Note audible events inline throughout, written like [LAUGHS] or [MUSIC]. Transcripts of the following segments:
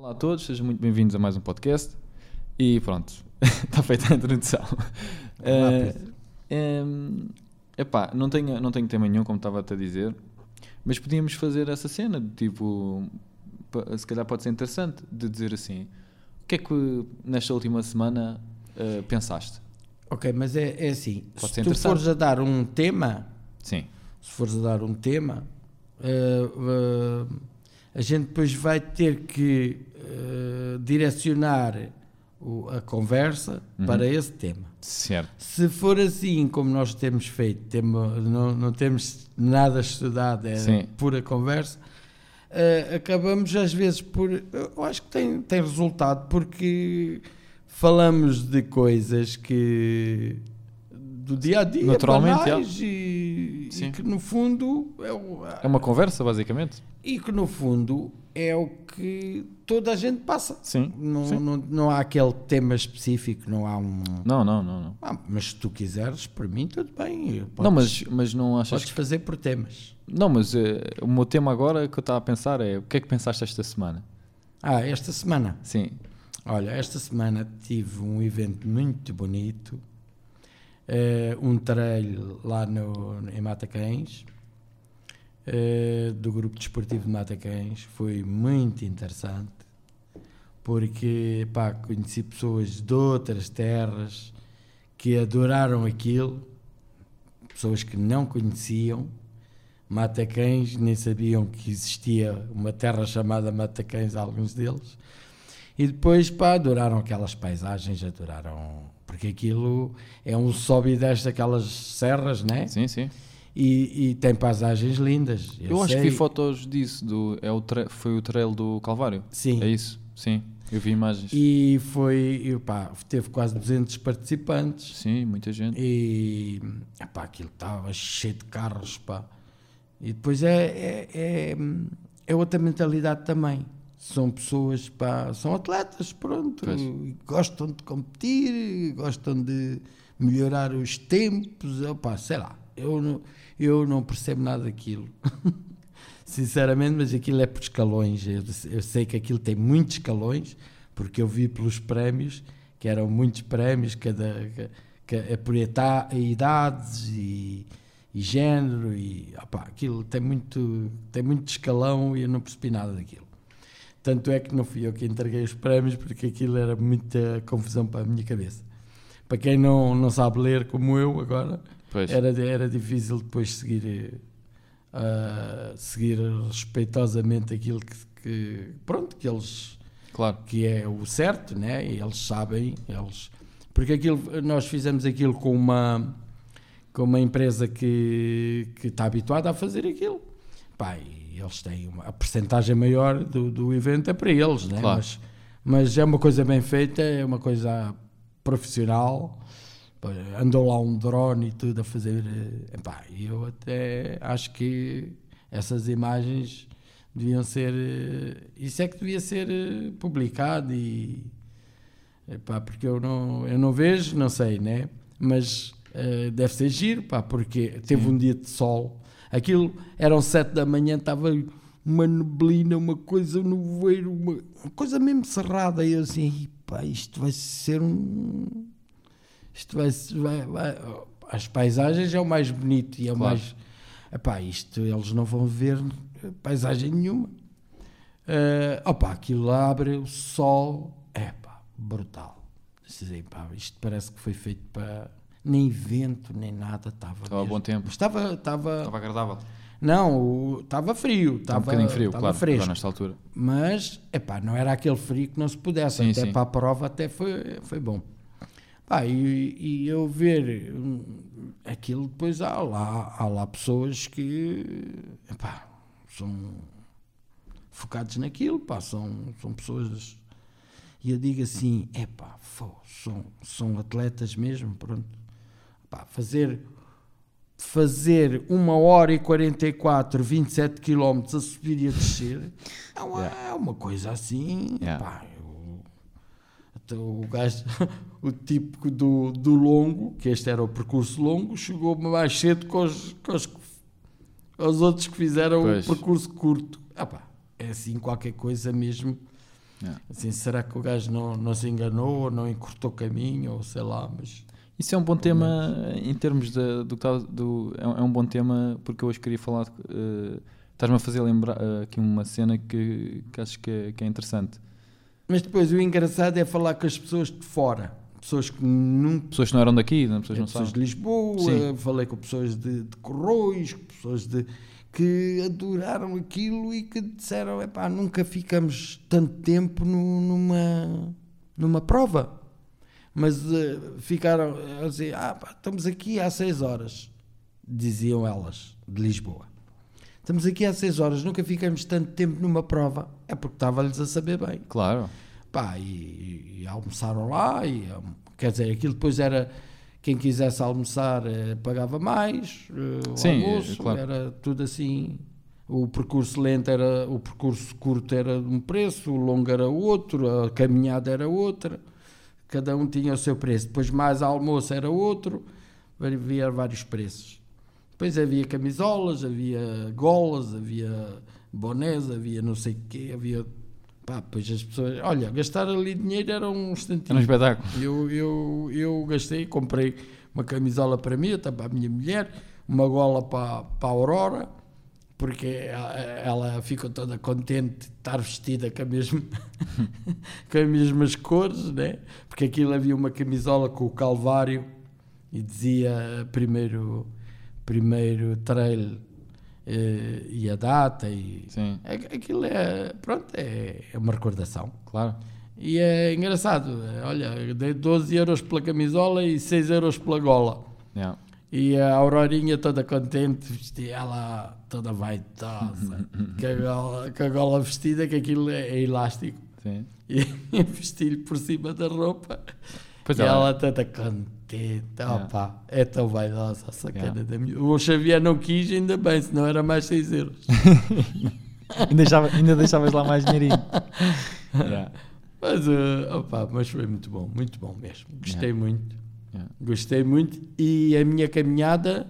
Olá a todos, sejam muito bem-vindos a mais um podcast. E pronto, [LAUGHS] está feita a introdução. É, é, epá, não tenho, não tenho tema nenhum, como estava-te a dizer, mas podíamos fazer essa cena, de tipo, se calhar pode ser interessante, de dizer assim: o que é que nesta última semana eh, pensaste? Ok, mas é, é assim, Pode se tu fores a dar um tema, Sim, se fores a dar um tema, eh, eh, a gente depois vai ter que eh, direcionar o- a conversa Uhum. para esse tema. certo. Se for assim como nós temos feito, não, não temos nada estudado, é Sim. pura conversa, eh, acabamos às vezes por. Eu acho que tem, tem resultado porque falamos de coisas que. do dia a dia, Naturalmente, banais e, Sim. e que no fundo é o, É uma conversa, basicamente. e que no fundo é o que toda a gente passa. Sim. Não, sim. não, não há aquele tema específico, não há um. Não, não, não. não. Ah, mas se tu quiseres, para mim, tudo bem. Podes, não, mas, mas não achas podes fazer por temas. Não, mas eh, o meu tema agora que eu estava a pensar é o que é que pensaste esta semana? Ah, esta semana. Sim. Olha, esta semana tive um evento muito bonito. eh, um trail lá no, em Matacães, eh, do Grupo Desportivo de Matacães. Foi muito interessante, porque pá, conheci pessoas de outras terras que adoraram aquilo, pessoas que não conheciam. Matacães, nem sabiam que existia uma terra chamada Matacães, alguns deles. E depois, pá, adoraram aquelas paisagens, adoraram. Porque aquilo é um sobe e desce daquelas serras, né? Sim, sim. E, e tem paisagens lindas. Eu, acho que vi fotos disso. Do, é o foi o trail do Calvário. Sim. É isso? Sim. Eu vi imagens. E foi, e, pá, teve quase 200 participantes. Sim, muita gente. E epá, aquilo estava cheio de carros, pá. E depois é, é, é, é outra mentalidade também. São pessoas, pá, são atletas, pronto, Pois. gostam de competir, gostam de melhorar os tempos, opá, sei lá, eu não, eu não percebo nada daquilo. [LAUGHS] Sinceramente, mas aquilo é por escalões. Eu, eu sei que aquilo tem muitos escalões, porque eu vi pelos prémios, que eram muitos prémios, cada, que é por idades e, e género, e opá, aquilo tem muito, tem muito escalão e eu não percebi nada daquilo. Tanto é que não fui eu que entreguei os prémios, porque aquilo era muita confusão para a minha cabeça. Para quem não, não sabe ler como eu agora, Pois. era, era difícil depois seguir, ah, seguir respeitosamente aquilo que, que- pronto, que eles Claro. que é o certo, né? E eles sabem, eles porque aquilo nós fizemos aquilo com uma com uma empresa que que está habituada a fazer aquilo. Pá, e eles têm uma a percentagem maior do, do evento é para eles, né? Claro. Mas mas é uma coisa bem feita, é uma coisa profissional. Andou lá um drone e tudo a fazer. eh, Epá, eu até acho que essas imagens deviam ser. eh, Isso é que devia ser eh, publicado e. Epá, porque eu não, eu não vejo, não sei, né? Mas eh, deve ser giro, pá, porque teve um dia de sol. Aquilo eram sete da manhã, estava uma neblina, uma coisa no voeiro, uma, uma coisa mesmo cerrada. E eu assim, "Ih, pá, isto vai ser um. Isto vai, vai, vai- As paisagens é o mais bonito e é o Claro. mais. Epá, isto eles não vão ver eh, paisagem nenhuma. Eh, opa, aquilo abre o sol, é pá, brutal. Disse assim, pá, isto parece que foi feito para. Nem vento, nem nada, estava. Estava bom tempo. Estava, estava, Estava agradável. não, estava frio, Estava um bocadinho frio, claro. fresco. Nesta altura. Mas, epá, não era aquele frio que não se pudesse, Sim, até sim. para a prova até foi, foi bom. Pá, e, e eu ver hum, aquilo, depois há lá, há lá pessoas que, epá, são focados naquilo, pá, são, são pessoas... E eu digo assim, epá, fô, são, são atletas mesmo, pronto. Pá, fazer fazer 1 hora e 44, 27 km a subir e a descer é uma, é uma coisa assim. Yeah. pá, eu- até o gajo, [LAUGHS] o típico do, do longo, que este era o percurso longo, chegou mais cedo que os, que os, os outros que fizeram Pois. o percurso curto. Ah, pá, é assim qualquer coisa mesmo Yeah. Assim, será que o gajo não, não se enganou, ou não encurtou caminho, ou sei lá, mas... Isso é um bom tema em termos de, do que do, é, um- é um bom tema porque eu hoje queria falar. eh, Estás-me a fazer lembrar eh, aqui uma cena que, que acho que é, que é interessante. Mas depois o engraçado é falar com as pessoas de fora. Pessoas que nunca Pessoas que não eram daqui, né? pessoas que não pessoas sabem. de Lisboa, Sim. falei com pessoas de, de Corroios, pessoas de, que adoraram aquilo e que disseram: epá, nunca ficamos tanto tempo nu- numa, numa prova. Mas eh, ficaram a dizer: ah, pá, estamos aqui há seis horas, diziam elas, de Lisboa. Estamos aqui há seis horas, nunca ficamos tanto tempo numa prova. É porque estava-lhes a saber bem. Claro. Pá, e, e almoçaram lá, e, quer dizer, aquilo depois era quem quisesse almoçar eh, pagava mais, eh, o Sim, almoço, eh, claro. era tudo assim. O percurso lento era, o percurso curto era de um preço, o longo era outro, a caminhada era outra, cada um tinha o seu preço. Depois mais almoço era outro, havia vários preços. Depois havia camisolas, havia golas, havia bonés, havia não sei o quê, havia. Pá, depois as pessoas. Olha, gastar ali dinheiro era um instantinho. Era um espetáculo. Eu, eu, eu gastei, comprei uma camisola para mim, outra para a minha mulher, uma gola para, para a Aurora, porque ela, ela ficou toda contente de estar vestida com, a mesma, [LAUGHS] com as mesmas cores, né? porque aquilo havia uma camisola com o Calvário e dizia primeiro, primeiro trail eh, e a data e Sim, a- aquilo é pronto é, é uma recordação claro. e é engraçado, olha, eu dei 12 euros pela camisola e 6 euros pela gola. Yeah. E a Aurorinha toda contente, vestia ela toda vaidosa, [LAUGHS] com, a gola, com a gola vestida, que aquilo é, é elástico. Sim. [LAUGHS] E vesti-lhe por cima da roupa. Pois e é. ela toda contente. Yeah. Opa, é tão vaidosa a sacana Yeah. da minha. O Xavier não quis, ainda bem, senão era mais 6 euros. [LAUGHS] ainda, deixava, ainda deixavas lá mais dinheirinho. Yeah. [LAUGHS] Mas, eh, opa, mas foi muito bom, muito bom mesmo. Gostei muito. Yeah. Gostei muito. E a minha caminhada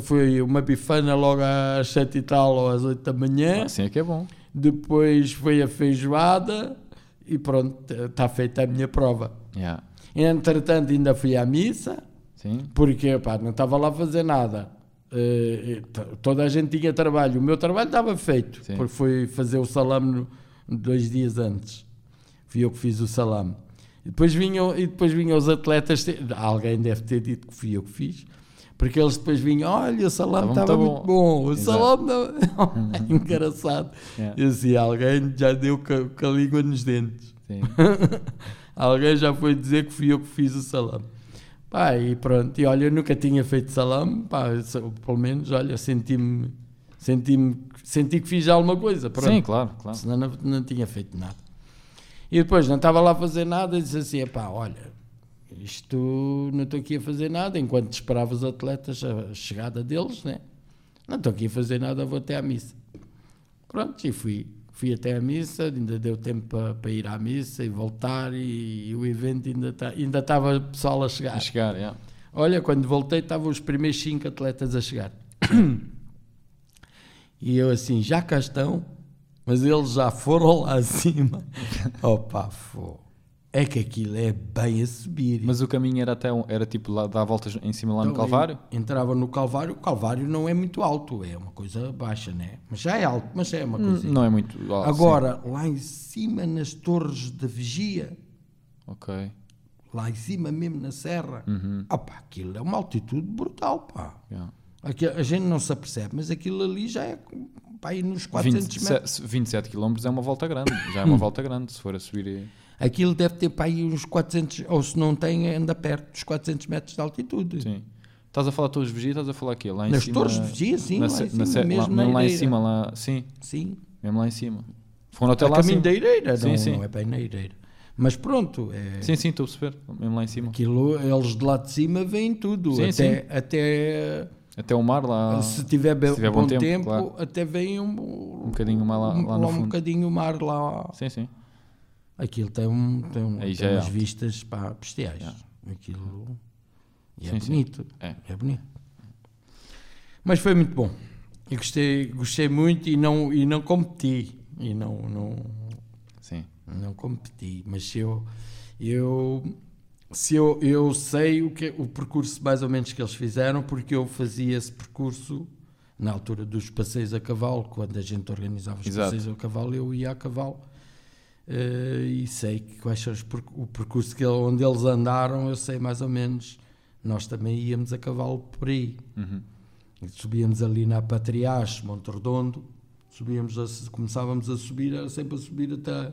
foi uma bifana logo às 7 e tal ou às 8 da manhã. Assim é que é bom. Depois foi a feijoada e pronto, está feita a minha prova. Yeah. Entretanto, ainda fui à missa, Sim. porque pá, não estava lá a fazer nada. T- toda a gente tinha trabalho. O meu trabalho estava feito, Sim. porque foi fazer o salame dois dias antes. Fui eu que fiz o salame. E depois vinham, e depois vinham os atletas. Alguém deve ter dito que fui eu que fiz. Porque eles depois vinham, olha, o salame Estava muito muito bom, o Exato. salame estava... [LAUGHS] Engraçado. Yeah. Eu assim, alguém já deu com a língua nos dentes. Sim. [LAUGHS] Alguém já foi dizer que fui eu que fiz o salame. Pá, e pronto. E olha, eu nunca tinha feito salame. Pá, pelo menos, olha, senti-me. Senti-me. Senti que fiz alguma coisa. Pronto. Sim, claro, claro. Senão não, não tinha feito nada. E depois não estava lá a fazer nada e disse assim: pá, olha, isto não estou aqui a fazer nada. Enquanto esperava os atletas a chegada deles, né? Não estou aqui a fazer nada, vou até à missa. Pronto, e fui. Fui até à missa, ainda deu tempo para, para ir à missa e voltar, e, e o evento ainda, tá, ainda estava pessoal a chegar. A chegar, yeah. Olha, quando voltei estavam os primeiros cinco atletas a chegar. [COUGHS] E eu assim, já cá estão, mas eles já foram lá [LAUGHS] acima. [LAUGHS] Opa, fô. É que aquilo é bem a subir. Mas o caminho era até um, era tipo lá, dar voltas em cima lá no Então, Calvário? en- Entrava no Calvário, o Calvário não é muito alto, é uma coisa baixa, né? Mas já é alto, mas já é uma coisa. Não é muito. alto, Agora, lá em cima, nas torres da vigia, sim. Ok. lá em cima mesmo na serra, Uhum. opa, aquilo é uma altitude brutal, pá. Yeah. Aqui, a gente não se apercebe, mas aquilo ali já é ir nos 400 metros. 27, 27 km é uma volta grande. Já é uma [COUGHS] volta grande. Se for a subir. Aquilo deve ter para aí uns 400, ou se não tem, anda perto dos 400 metros de altitude. Sim. Estás a falar todos os vigias, estás a falar aqui? Lá em Nas cima. torres de vigia, sim, na lá em cima, lá- na mesmo lá em cima, lá. Sim, Sim. mesmo lá em cima. Foram até A lá caminho acima. da Eireira, Sim, não, sim. não é bem na Eireira. Mas pronto, é, Sim, sim, estou a perceber. Mesmo lá em cima. aquilo, eles de lá de cima veem tudo. Sim, até, até Até o mar lá. se tiver, se tiver bom, bom tempo, tempo, claro. até vem um, Um bocadinho mais lá, lá no um fundo. bocadinho o mar lá. Sim, sim. Aquilo tem, um, tem, um, tem é umas alto. vistas pá, bestiais. Yeah. Aquilo e é Sim, sim. bonito. É. É bonito. Mas foi muito bom. E gostei, gostei muito e não, e não competi. E não, não, Sim. Não competi, mas se eu, eu, se eu, eu sei o, que, o percurso mais ou menos que eles fizeram, porque eu fazia esse percurso na altura dos passeios a cavalo, quando a gente organizava os Exato. passeios a cavalo, eu ia a cavalo. Eh, e sei que quais são os o percurso que onde eles andaram, eu sei mais ou menos. Nós também íamos a cavalo por aí. Uhum. Subíamos ali na Patriache, Monte Redondo, subíamos a- começávamos a subir, era sempre a subir até,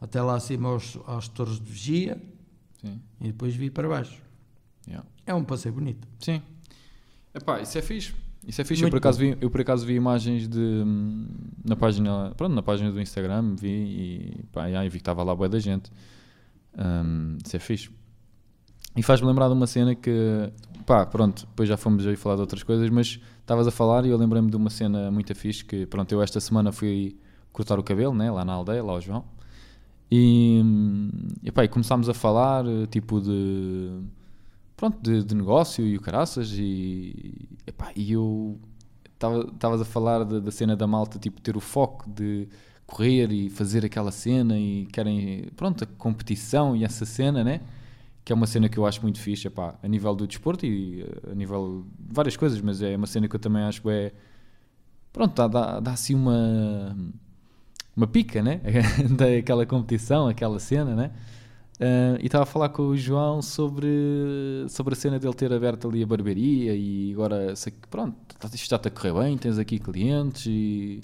até lá acima aos, às torres de vigia Sim. e depois vir para baixo. Yeah. É um passeio bonito. Sim. Epá, isso é fixe. Isso é fixe. Eu por, acaso vi, eu por acaso vi imagens de hum, na página, pronto, na página do Instagram, vi e pá, e vi que estava lá boa da gente. Hum, isso é fixe. E faz-me lembrar de uma cena que, pá, pronto, depois já fomos aí falar de outras coisas, mas estavas a falar e eu lembrei-me de uma cena muito fixe que, pronto, eu esta semana fui cortar o cabelo, né, lá na aldeia, lá ao João. E, hum, epá, e começámos a falar, tipo, de pronto, de, de negócio e o caraças e, epá, e eu estavas a falar da, da cena da malta, tipo, ter o foco de correr e fazer aquela cena e querem, pronto, a competição e essa cena, né? Que é uma cena que eu acho muito fixe, epá, a nível do desporto e eh, a nível de várias coisas, mas é uma cena que eu também acho que é, pronto, dá, dá, dá assim uma, uma pica, né? [LAUGHS] Daquela competição, aquela cena, né? Uh, e estava a falar com o João sobre, sobre a cena dele ter aberto ali a barbearia e agora sei que pronto, tá- isto está a correr bem, tens aqui clientes e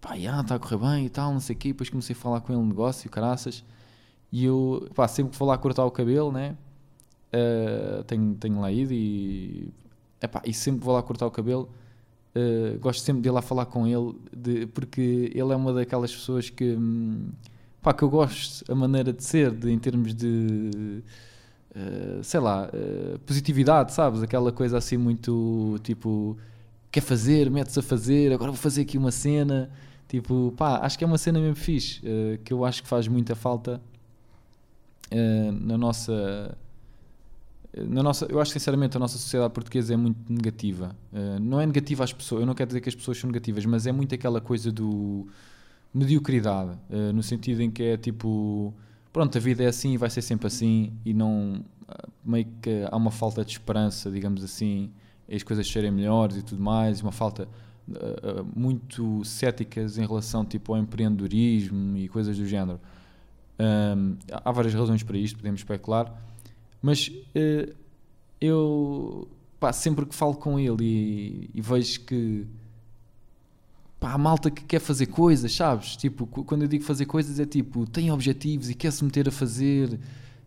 pá, já, está a correr bem e tal, não sei o quê. Depois comecei a falar com ele no negócio, caraças. E eu, pá, sempre que vou lá cortar o cabelo, né? Uh, tenho, tenho lá ido e, epá, e sempre vou lá cortar o cabelo, uh, gosto sempre de ir lá falar com ele, de, porque ele é uma daquelas pessoas que. hum, pá, que eu gosto a maneira de ser, de, em termos de eh, sei lá, eh, positividade, sabes? Aquela coisa assim muito tipo quer fazer, metes a fazer, agora vou fazer aqui uma cena. Tipo, pá, acho que é uma cena mesmo fixe, eh, que eu acho que faz muita falta na nossa. Na nossa, eu acho sinceramente a nossa sociedade portuguesa é muito negativa. Não é negativa às pessoas, eu não quero dizer que as pessoas são negativas, mas é muito aquela coisa do mediocridade, eh, no sentido em que é tipo, pronto, a vida é assim e vai ser sempre assim e não, ah, meio que há uma falta de esperança, digamos assim, as coisas serem melhores e tudo mais, uma falta ah, muito céticas em relação tipo ao empreendedorismo e coisas do género. Ahm, há várias razões para isto, podemos especular, mas eh, eu pá, sempre que falo com ele e, e vejo que pá, há malta que quer fazer coisas, sabes? Tipo, quando eu digo fazer coisas é tipo, tem objetivos e quer se meter a fazer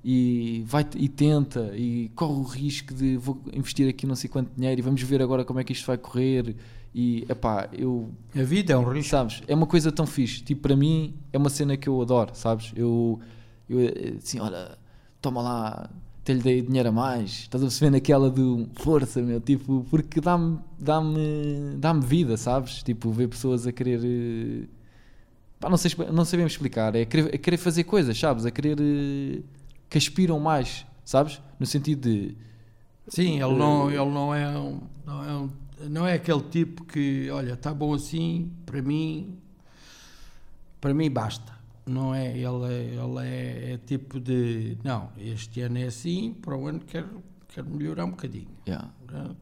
e vai e tenta e corre o risco de vou investir aqui não sei quanto dinheiro e vamos ver agora como é que isto vai correr e epá, eu A vida é um risco. sabes, é uma coisa tão fixe, tipo, para mim é uma cena que eu adoro, sabes? Eu, eu assim, olha, toma lá, até lhe dei dinheiro a mais, estás a perceber naquela do força, meu, tipo, porque dá-me dá-me dá-me vida, sabes? Tipo, ver pessoas a querer eh, pá, não sei, não sabemos explicar, é querer, é querer fazer coisas, sabes? A querer eh, que aspiram mais, sabes? No sentido de Sim, ele não, ele não é um, não é um, não é aquele tipo que, olha, está bom assim, para mim, para mim basta. Não é, ele é, ele é, é tipo de, não, este ano é assim, para o ano quero, quero melhorar um bocadinho. yeah.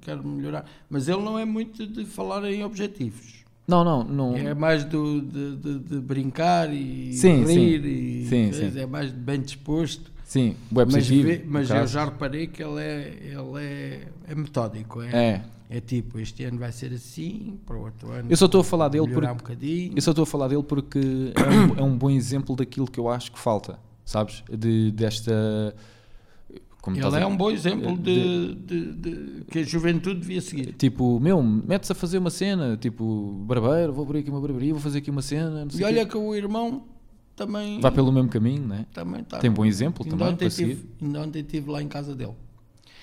Quero melhorar. Mas ele não é muito de falar em objetivos. não, não, não, É mais do, de, de- de brincar e Sim, rir sim. e Sim, é mais bem disposto. sim, web Mas, mas eu já reparei que ele é, ele é, é metódico. É, é, é tipo, este ano vai ser assim, para o outro ano Eu só estou a falar dele porque um bocadinho. eu só estou a falar dele porque é um, é um bom exemplo daquilo que eu acho que falta, sabes? De, desta. Como Ele é um bom exemplo de, de- de- que a juventude devia seguir. Tipo, meu, metes a fazer uma cena, tipo, barbeiro, vou abrir aqui uma barbearia, vou fazer aqui uma cena, E olha quê. que o irmão também Vai pelo mesmo caminho, né? também está Tem bom exemplo também ontem tive, ainda ontem estive lá em casa dele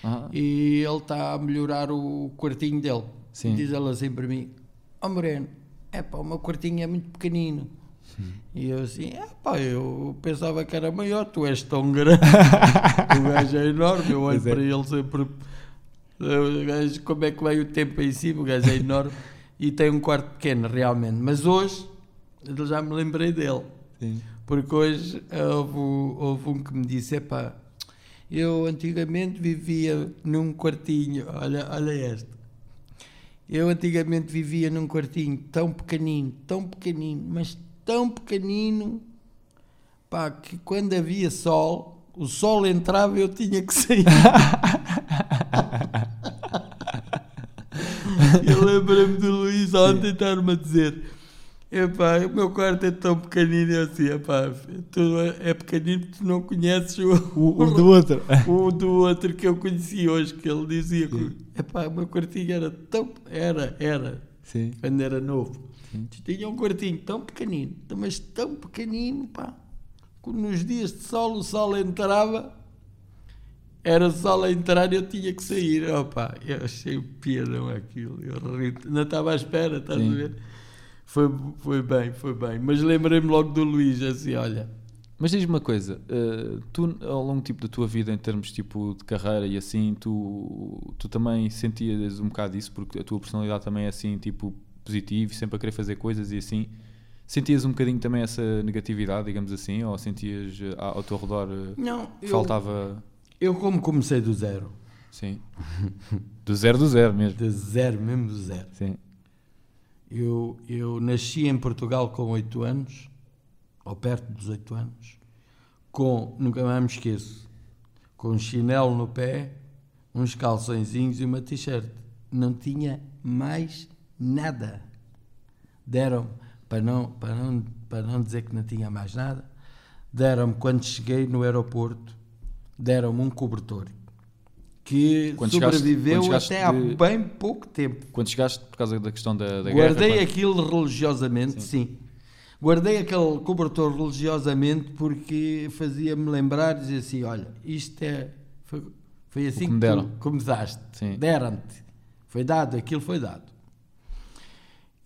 Ah, e ele está a melhorar o quartinho dele. Sim. Diz ele assim para mim: Ó Moreno, é pá, o meu quartinho é muito pequenino. E eu assim, é pá, eu pensava que era maior, tu és tão grande. [LAUGHS] o gajo é enorme, eu olho é. para ele sempre. O gajo, como é que vai o tempo em cima? O gajo é enorme e tem um quarto pequeno, realmente. Mas hoje, já me lembrei dele. sim. Porque hoje houve, houve um que me disse: epá, eu antigamente vivia num quartinho, olha, olha esta. Eu antigamente vivia num quartinho tão pequenino, tão pequenino, mas tão pequenino, pá, que quando havia sol, o sol entrava e eu tinha que sair. [LAUGHS] eu lembro-me do Luís ontem estar-me a dizer Epá, o meu quarto é tão pequenino eu assim, epá, tu é pequenino tu não conheces o, O, o do outro. [LAUGHS] o do outro que eu conheci hoje, que ele dizia que epá, o meu quartinho era tão. Era, era, Sim. quando era novo. Tinha um quartinho tão pequenino, mas tão pequenino, pá. Que nos dias de sol o sol entrava, era sol a entrar e eu tinha que sair. Opa, eu achei piadão aquilo. Eu ri, não estava à espera, estás Sim. a ver? Foi, foi bem, foi bem. Mas lembrei-me logo do Luís, assim, olha. Mas diz-me uma coisa, eh, tu ao longo tipo, da tua vida em termos tipo, de carreira e assim, tu, tu também sentias um bocado isso, porque a tua personalidade também é assim, tipo, positivo, sempre a querer fazer coisas e assim. Sentias um bocadinho também essa negatividade, digamos assim, ou sentias eh, ao teu redor eh, Não, que eu, faltava, eu como comecei do zero, sim, do zero do zero mesmo, de zero, mesmo do zero. sim, Eu, eu nasci em Portugal com 8 anos, ou perto dos 8 anos, com, nunca mais me esqueço, com um chinelo no pé, uns calçõezinhos e uma t-shirt. Não tinha mais nada. Deram, para não, para, não, para não dizer que não tinha mais nada, deram-me, quando cheguei no aeroporto, deram-me um cobertor que Quando sobreviveu quando chegaste até há de- bem pouco tempo. Quando chegaste por causa da questão da, da Guardei guerra, aquilo religiosamente, sim. Guardei aquele cobertor religiosamente porque fazia-me lembrar e dizer assim: olha, isto é. Foi, foi assim que que, começaste. Sim. Deram-te. Foi dado, aquilo foi dado.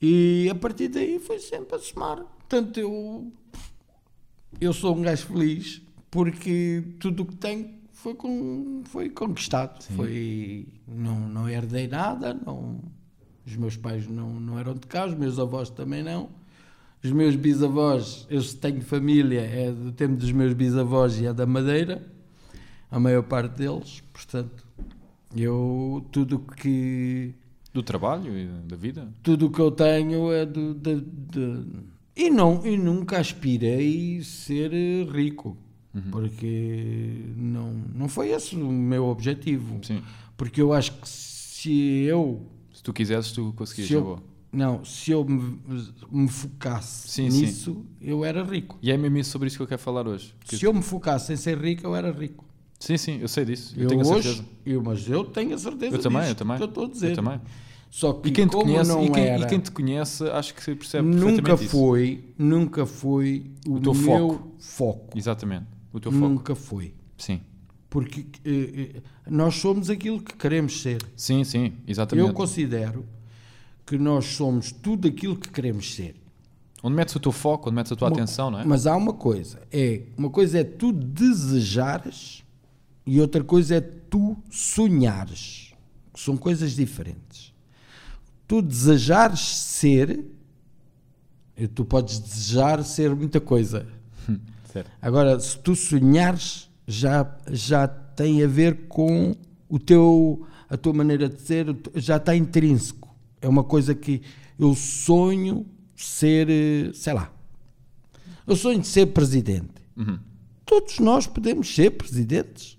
E a partir daí foi sempre a somar. Portanto, eu. Eu sou um gajo feliz porque tudo o que tenho foi, com, foi conquistado. Foi, não, não herdei nada, não, os meus pais não, não eram de cá, os meus avós também não. Os meus bisavós, eu se tenho família, é do tempo dos meus bisavós e é da Madeira, a maior parte deles. Portanto, eu, tudo que do trabalho e da vida, tudo o que eu tenho é do, de, de- e não e nunca aspirei ser eh, rico porque não não foi esse o meu objetivo sim, porque eu acho que se eu se tu quisesses tu conseguias, se eu não se eu me, me focasse Sim, sim. nisso eu era rico E é mesmo isso sobre isso que eu quero falar hoje. Se eu me focasse em ser rico eu era rico Sim, sim, eu sei disso, eu, eu, tenho a hoje certeza. eu, mas eu tenho a certeza Eu também, disto eu também. que eu estou a dizer Eu também. só que E quem te conhece, não e quem, era, e quem te conhece, acho que se percebe nunca perfeitamente isso. foi, nunca foi o, O teu meu foco. foco. Exatamente, o teu foco. Nunca foi. Sim, Porque eh, eh, nós somos aquilo que queremos ser. sim, sim, exatamente. Eu considero que nós somos tudo aquilo que queremos ser. Onde metes o teu foco, onde metes a tua Uma- atenção, não é? Mas há uma coisa, é uma coisa é tu desejares e outra coisa é tu sonhares. que São coisas diferentes. Tu desejares ser, e tu podes desejar ser muita coisa. Certo. Agora, se tu sonhares, já, já tem a ver com o teu, a tua maneira de ser, já está intrínseco. É uma coisa que eu sonho ser, eh, sei lá, eu sonho de ser presidente. Uhum. Todos nós podemos ser presidentes.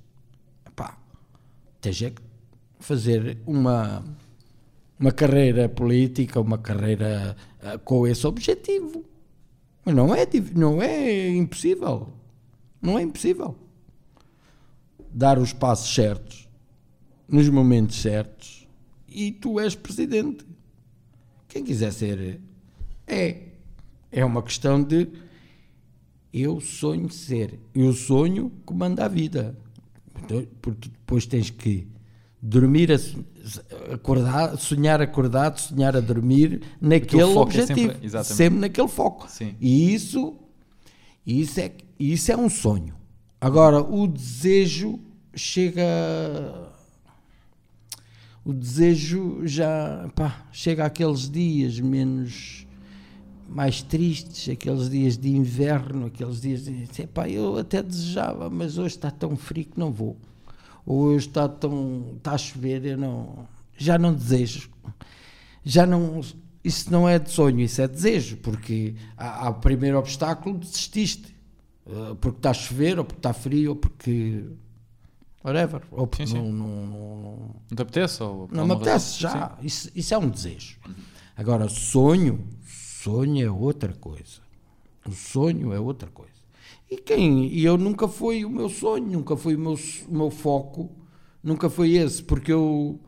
Epá, tens é que fazer uma, uma carreira política, uma carreira ah, com esse objetivo. Mas não é, não é impossível. Não é impossível. Dar os passos certos, nos momentos certos, e tu és presidente. Quem quiser ser, é. É uma questão de eu sonho ser. Eu sonho que manda a vida. Então, Porque depois tens que dormir, a acordar, sonhar acordado, sonhar a dormir naquele é objetivo. sempre- exatamente. sempre naquele foco. Sim. E isso, isso, é, isso é um sonho. Agora, o desejo chega. O desejo já. Pá, chega àqueles dias menos. mais tristes, aqueles dias de inverno, aqueles dias de. Epá, eu até desejava, mas hoje está tão frio que não vou. Hoje está tão. está a chover, eu não. já não desejo. Já não. Isso não é de sonho, isso é desejo, porque há, há o primeiro obstáculo, desististe. Uh, porque está a chover, ou porque está frio, ou porque. whatever. Ou porque Sim, sim. Não, não, não, Não te apetece? Ou não me apetece já. Isso, isso é um desejo. Agora, sonho, sonho é outra coisa. O sonho é outra coisa. E quem? E eu nunca foi o meu sonho, nunca foi o meu, o meu foco, nunca foi esse, porque eu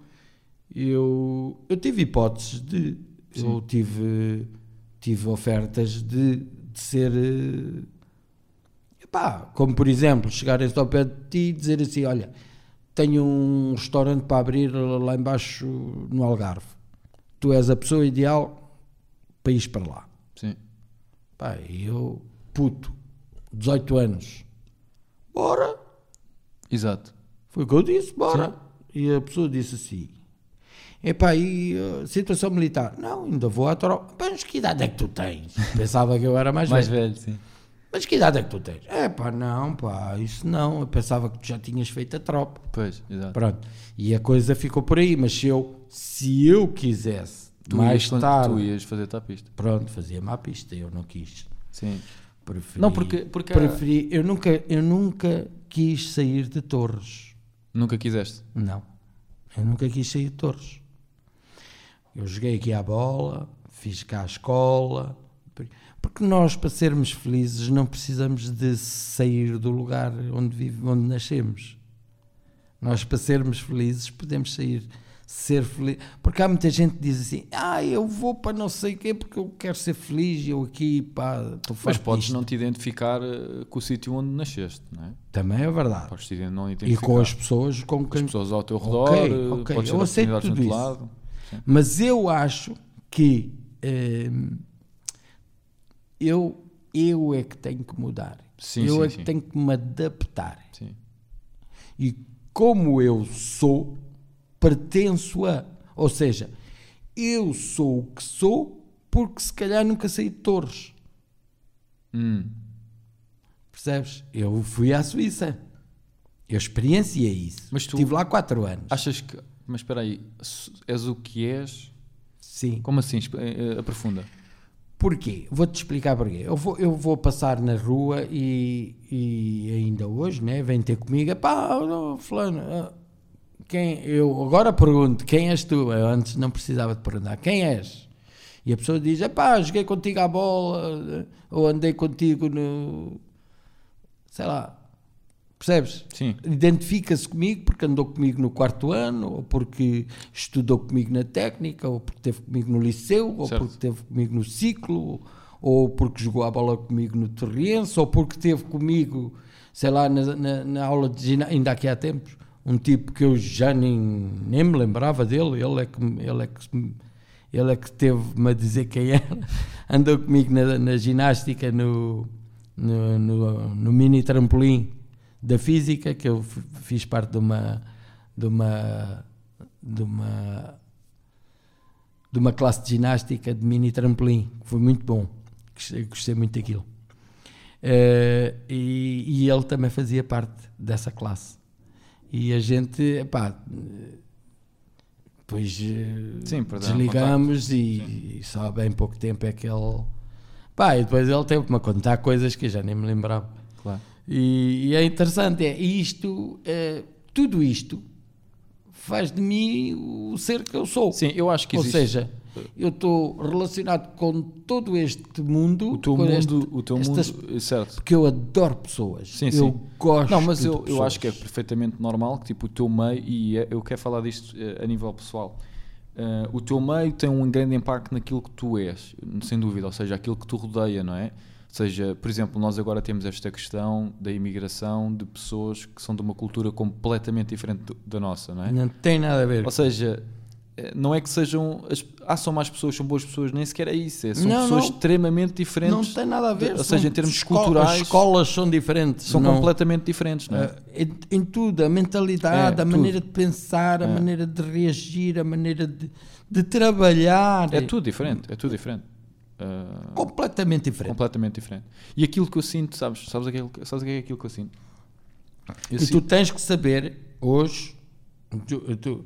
eu, eu tive hipóteses de eu tive tive ofertas de, de ser eh, epá, como por exemplo chegarem-se ao pé de ti e dizer assim, olha tenho um restaurante para abrir lá embaixo no Algarve tu és a pessoa ideal para ir para lá Sim. Pá, e eu, puto, 18 anos, bora. Exato. Foi o que eu disse, bora. E a pessoa disse assim: Epá, e uh, situação militar? Não, ainda vou à tropa. Mas que idade é que tu tens? Pensava que eu era mais, Mais velho. velho, sim. Mas que idade é que tu tens? É pá, não, pá, isso não. Eu pensava que tu já tinhas feito a tropa. Pois, exato. Pronto. E a coisa ficou por aí. Mas se eu, se eu quisesse Tu, mais ias, tarde, tu ias fazer a pista. pronto, fazia-me à pista. Eu não quis. Sim. Preferi, Não, porque- porque- preferi, eu nunca, eu nunca quis sair de Torres. Nunca quiseste. Não, eu nunca quis sair de Torres. Eu joguei aqui à bola, fiz cá a escola, porque nós para sermos felizes não precisamos de sair do lugar onde vive, onde nascemos. Nós para sermos felizes podemos sair ser feliz, porque há muita gente que diz assim, ah, eu vou para não sei o quê porque eu quero ser feliz, eu aqui, pá, estou Mas podes disto." não te identificar eh, com o sítio onde nasceste, não é? Também é verdade. Podes te não E identificar com as pessoas com as quem. pessoas ao teu redor, eh, ok, podes eu aceito tudo isso. lado. Mas eu acho que hum, eu, eu é que tenho que mudar. Sim, eu sim, é que tenho que me adaptar. E como eu sou, pertenço a. Ou seja, eu sou o que sou porque se calhar nunca saí de Torres. Hum. Percebes? Eu fui à Suíça. Eu experienciei isso. Mas tu- Estive lá quatro anos. Achas que. Mas espera aí, és o que és. Sim. Como assim? Eh, eh, Aprofunda. Porquê? Vou-te explicar porquê. Eu vou, eu vou passar na rua e, e ainda hoje, né? Vem ter comigo, pá, oh, fulano, ah, quem, eu agora pergunto, quem és tu? Eu antes não precisava de perguntar, quem és? E a pessoa diz, pá, joguei contigo à bola, ou andei contigo no, sei lá, percebes? Sim. Identifica-se comigo porque andou comigo no quarto ano, ou porque estudou comigo na técnica, ou porque esteve comigo no liceu, ou Certo. porque esteve comigo no ciclo, ou porque jogou a bola comigo no Torriense, ou porque esteve comigo, sei lá, na, na- na aula de ginásio, ainda aqui há tempos, um tipo que eu já nem, nem me lembrava dele, ele é que, ele é que, ele é que teve-me a dizer quem era, [LAUGHS] andou comigo na, na ginástica, no, no, no, no mini trampolim da física, que eu fiz parte de uma de uma de uma de uma classe de ginástica de mini trampolim, que foi muito bom, gostei, gostei muito daquilo. Eh, e, e ele também fazia parte dessa classe. E a gente, eh, depois eh, Sim, desligamos e, e só há bem pouco tempo é que ele. Pá, e depois ele teve-me a contar coisas que eu já nem me lembrava. Claro. E, e é interessante, é isto, é, tudo isto faz de mim o ser que eu sou. Sim, eu acho que Ou existe. seja, eu estou relacionado com todo este mundo, o teu mundo, este- o teu estas- mundo, certo. porque eu adoro pessoas. Sim, eu sim. gosto Não, mas de eu, eu acho que é perfeitamente normal que tipo o teu meio, e é- eu quero falar disto eh, a nível pessoal, eh, o teu meio tem um grande impacto naquilo que tu és, sem dúvida, ou seja, aquilo que tu rodeia, não é? Ou seja, por exemplo, nós agora temos esta questão da imigração de pessoas que são de uma cultura completamente diferente da nossa, não é? Não tem nada a ver. Ou seja, não é que sejam. As, ah, são mais pessoas, são boas pessoas, nem sequer é isso. é- são Não, pessoas não. extremamente diferentes. Não tem nada a ver. Ou seja, em termos esco- culturais, As escolas são diferentes. são não- completamente diferentes, não é? Eh, em, em tudo, a mentalidade, É, a tudo. maneira de pensar, a É. maneira de reagir, a maneira de, de trabalhar. É tudo diferente, é tudo diferente. Uh, Completamente diferente. completamente diferente. E aquilo que eu sinto, sabes? Sabes, aquilo, que- sabes o que é aquilo que eu sinto? Eu E tu sinto- tens que saber, hoje, tu- tu-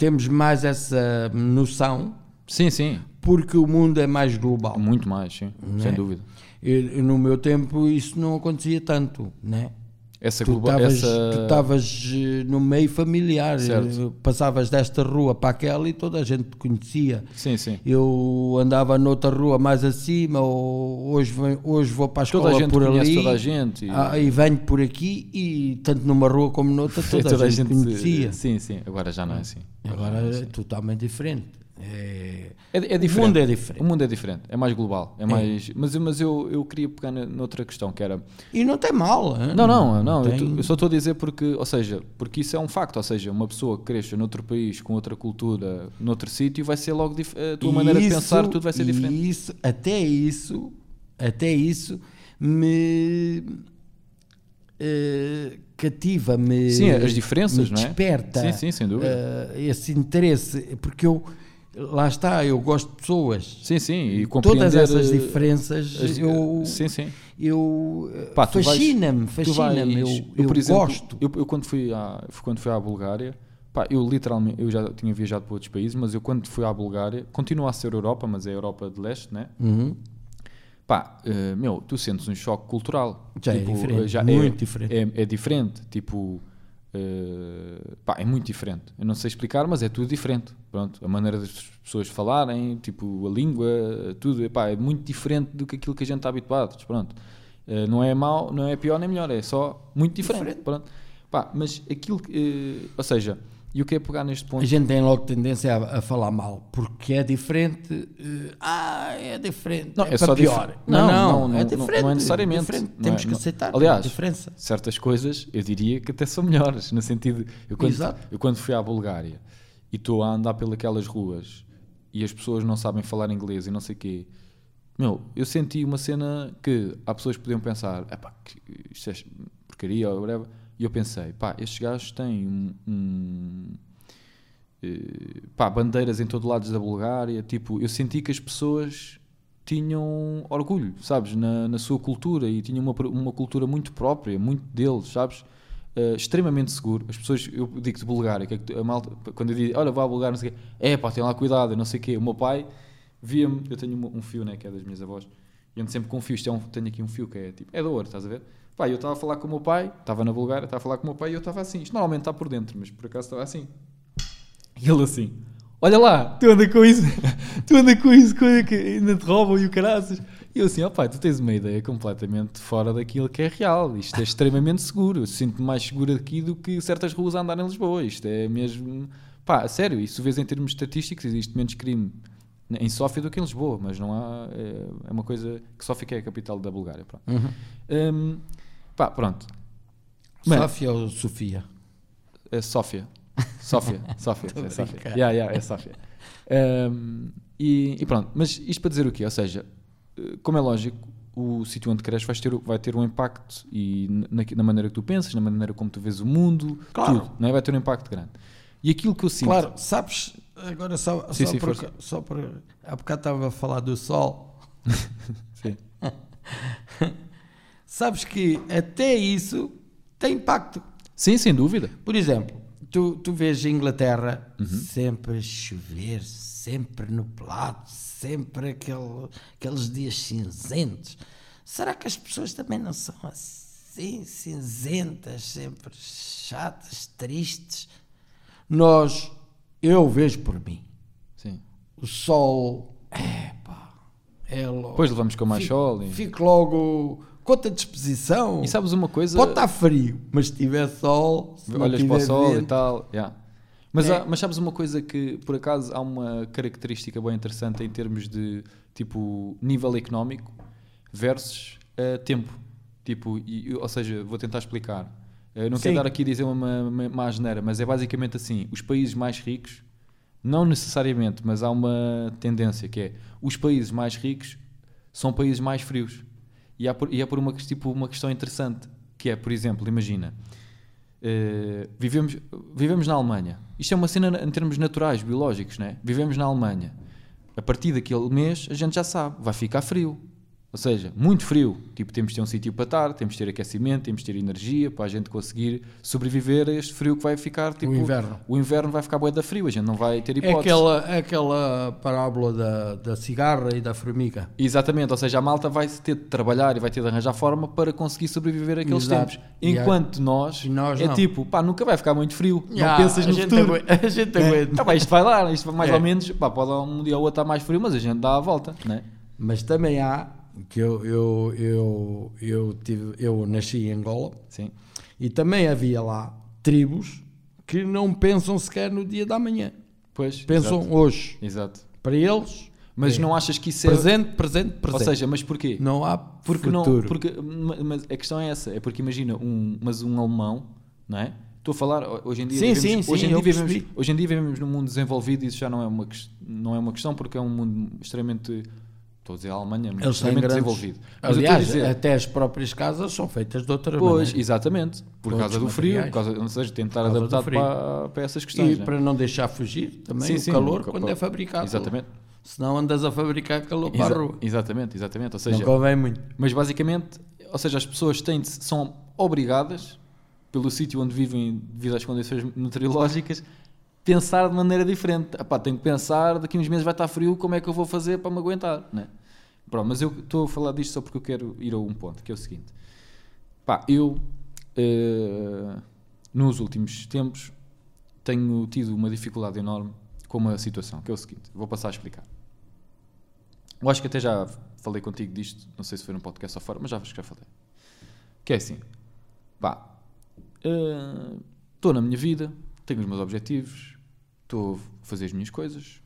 temos mais essa noção, Sim, sim. porque o mundo é mais global. Muito mais, sim. Sem é? dúvida. E, e no meu tempo isso não acontecia tanto, né? Essa Tu estavas Essa... eh, no meio familiar, Certo. eh, passavas desta rua para aquela e toda a gente te conhecia. Sim, sim. Eu andava noutra rua mais acima, ou hoje, hoje vou para a escola Toda a gente por ali, toda a gente. E... ah, e venho por aqui e tanto numa rua como noutra [LAUGHS] toda, a gente, conhecia. Sim, sim. Agora já não é assim. Agora é totalmente diferente. É, É, é O diferente. mundo é diferente. O mundo é diferente. É mais global. É mais... Mas, eu- mas eu, eu queria pegar noutra questão que era. E não tem mal. hein? Não, não, não. Eu, tem- eu só estou a dizer porque, ou seja, porque isso é um facto. Ou seja, uma pessoa que cresça noutro país, com outra cultura, noutro sítio, vai ser logo a tua E maneira de isso- pensar, tudo vai ser e diferente. Isso, até isso, até isso me eh, cativa, me Sim, as diferenças, me não é? desperta Sim, sim, sem dúvida. eh, esse interesse, porque eu lá está, eu gosto de pessoas. Sim, sim. E Todas compreender, essas eh, diferenças, as- eu, Sim, sim. eu fascina-me, fascina-me, eu, eu por exemplo, gosto. Eu, eu quando fui à, quando fui à Bulgária, pá, eu literalmente, eu já tinha viajado para outros países, mas eu quando fui à Bulgária, continua a ser Europa, mas é Europa de Leste, né? Uhum. Pá, eh, meu, tu sentes um choque cultural. Já é Tipo, diferente, eh, já muito é, diferente. É, é diferente, tipo, eh, pá, é muito diferente. Eu não sei explicar, mas é tudo diferente. Pronto, a maneira das pessoas falarem, tipo, a língua, tudo, pá, é muito diferente do que aquilo que a gente está habituado. Pronto. Eh, não é mau, não é pior nem melhor, é só muito diferente. Diferente. Pronto. Pá, mas aquilo que, eh, ou seja, e eu quero pegar neste ponto. A gente tem logo tendência a, a falar mal, porque é diferente. eh, ah, é diferente. Não, é, é para só pior. Não, não, não, não, não, é não- diferente. não é necessariamente. diferente. Não Temos é- que não- aceitar Aliás, a diferença. certas coisas eu diria que até são melhores, no sentido, eu quando, Exato. eu quando fui à Bulgária e estou a andar pelas ruas e as pessoas não sabem falar inglês e não sei o quê, meu, eu senti uma cena que há pessoas que podiam pensar, epá, que isto é porcaria ou whatever, e eu pensei, pá, estes gajos têm um, um eh, pá, bandeiras em todo lado da Bulgária, tipo, eu senti que as pessoas tinham orgulho, sabes, na, na sua cultura e tinham uma, uma cultura muito própria, muito deles, sabes, Eh, extremamente seguro. As pessoas, eu digo de Bulgária, que é a malta, quando eu digo, olha, vá à Bulgária, não sei o quê, é pá, tem lá cuidado, não sei o quê. O meu pai via-me, eu tenho um fio, né, que é das minhas avós, e ando sempre com um fio, isto é um, tenho aqui um fio que é tipo, é de ouro, estás a ver? Pá, eu estava a falar com o meu pai, estava na Bulgária, estava a falar com o meu pai e eu estava assim, isto normalmente está por dentro, mas por acaso estava assim. E ele assim, olha lá, tu anda com isso, [LAUGHS] tu anda com isso, coisa que ainda te roubam e o caraças. E eu assim, ó pai, tu tens uma ideia completamente fora daquilo que é real. Isto é extremamente seguro. Eu sinto-me mais seguro aqui do que certas ruas a andar em Lisboa. Isto é mesmo. Pá, sério, isso vês em termos estatísticos, existe menos crime em Sófia do que em Lisboa, mas não há. É, é uma coisa que Sófia que é a capital da Bulgária. Pronto. Hum, pá, pronto. Mano, Sófia ou Sofia? é Sófia. Sófia, [LAUGHS] Sófia, Estou a é brincar. Yeah, yeah, é Sófia. Um, e, e pronto, mas isto para dizer o quê? Ou seja, como é lógico, o sítio onde cresces vai ter, vai ter um impacto e na, na maneira que tu pensas, na maneira como tu vês o mundo, Claro. tudo, não é? vai ter um impacto grande. E aquilo que eu sinto. Claro, sabes, agora só, Sim, só, sim, por, só por. Há bocado estava a falar do sol. [LAUGHS] Sim. [LAUGHS] Sabes que até isso tem impacto. sim, sem dúvida. Por exemplo, tu, tu vês a Inglaterra Uhum. sempre a chover, sempre nublado, sempre aquele, aqueles dias cinzentos. Será que as pessoas também não são assim, cinzentas, sempre chatas, tristes? Nós, eu vejo por mim, Sim. o sol, é pá, é logo. Depois levamos com mais fico, sol. E, Fico logo com outra disposição. e sabes uma coisa? Pode estar frio, mas se tiver sol, se olhas para o sol e vento, tal. yeah. Mas, É. há- mas sabes uma coisa que, por acaso, há uma característica bem interessante em termos de tipo nível económico versus eh, tempo. Tipo, e- ou seja, vou tentar explicar. Eu não quero Sim. dar aqui a dizer uma, uma, uma asneira, mas é basicamente assim: os países mais ricos, não necessariamente, mas há uma tendência que é os países mais ricos são países mais frios. E, há por, e é por uma, tipo, uma questão interessante, que é, por exemplo, imagina, eh, vivemos, vivemos na Alemanha. Isto é uma cena em termos naturais, biológicos, né? Vivemos na Alemanha. a partir daquele mês a gente já sabe, vai ficar frio. Ou seja, muito frio. Tipo, temos de ter um sítio para estar, temos de ter aquecimento, temos de ter energia para a gente conseguir sobreviver a este frio que vai ficar. Tipo, inverno. O inverno vai ficar bué da frio, a gente não vai ter É hipótese. aquela, é aquela parábola da, da cigarra e da formiga. Exatamente, ou seja, a malta vai ter de trabalhar e vai ter de arranjar forma para conseguir sobreviver àqueles Exato. tempos. A- Enquanto nós, e nós é não. tipo, pá, nunca vai ficar muito frio. Ya, não pensas no futuro. aguenta- [LAUGHS] a gente né? aguenta. Tá bem, isto vai lá, isto mais É. ou menos, pá, pode um dia ou outro estar mais frio, mas a gente dá a volta, né? Mas também há, que eu, eu, eu, eu, tive, eu nasci em Angola, Sim. e também havia lá tribos que não pensam sequer no dia da manhã. Pois, Pensam exato. hoje. Exato. Para eles, Mas É. não achas que isso é. presente, presente, presente. Ou seja, mas porquê? não há Porque futuro. não, porque, ma- mas a questão é essa, é porque imagina um, mas um alemão, não é? Estou a falar hoje em dia Sim, vivemos, sim, hoje, sim, em dia vivemos, hoje em dia vivemos num mundo desenvolvido e isso já não é uma não é uma questão porque é um mundo extremamente estou a dizer a Alemanha, mas têm extremamente grandes... desenvolvido. Mas Aliás, dizer, até as próprias casas são feitas de outra pois, maneira. exatamente, por causa do frio, por causa, ou seja, tentar adaptar para, para essas questões. E né? para não deixar fugir também Sim, o sim, calor quando é fabricado. Exatamente. Senão andas a fabricar calor para a rua. exatamente, exatamente, ou Não seja, convém muito. Mas basicamente, ou seja, as pessoas têm são obrigadas, pelo sítio onde vivem, devido às condições meteorológicas, pensar de maneira diferente. Epá, tenho que pensar, daqui a uns meses vai estar frio, como é que eu vou fazer para me aguentar? Né? Pronto, mas eu estou a falar disto só porque eu quero ir a um ponto, que é o seguinte. Pá, eu, eh, nos últimos tempos, tenho tido uma dificuldade enorme com uma situação, que é o seguinte, vou passar a explicar. Eu acho que até já falei contigo disto, não sei se foi num podcast ou fora, mas já acho que já falei. Que é assim, pá, estou na minha vida, tenho os meus objetivos, estou a fazer as minhas coisas,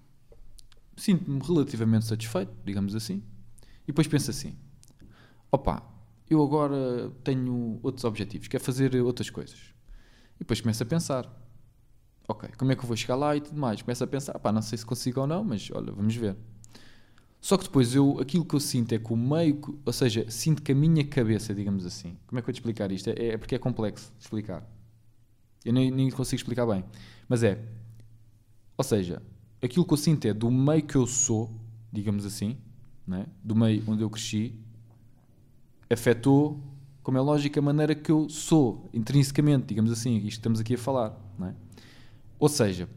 sinto-me relativamente satisfeito, digamos assim, e depois penso assim, opá, eu agora tenho outros objetivos, quero fazer outras coisas. E depois começo a pensar, ok, como é que eu vou chegar lá e tudo mais. Começo a pensar, pá, não sei se consigo ou não, mas olha, vamos ver. Só que depois eu, aquilo que eu sinto é que o meio, ou seja, sinto que a minha cabeça, digamos assim, como é que eu te explicar isto? É, é porque é complexo de explicar. Eu nem, nem consigo explicar bem. Mas é, ou seja, aquilo que eu sinto é do meio que eu sou, digamos assim, né? do meio onde eu cresci, afetou, como é lógico, a maneira que eu sou, intrinsecamente, digamos assim, isto que estamos aqui a falar. Não é? Ou seja,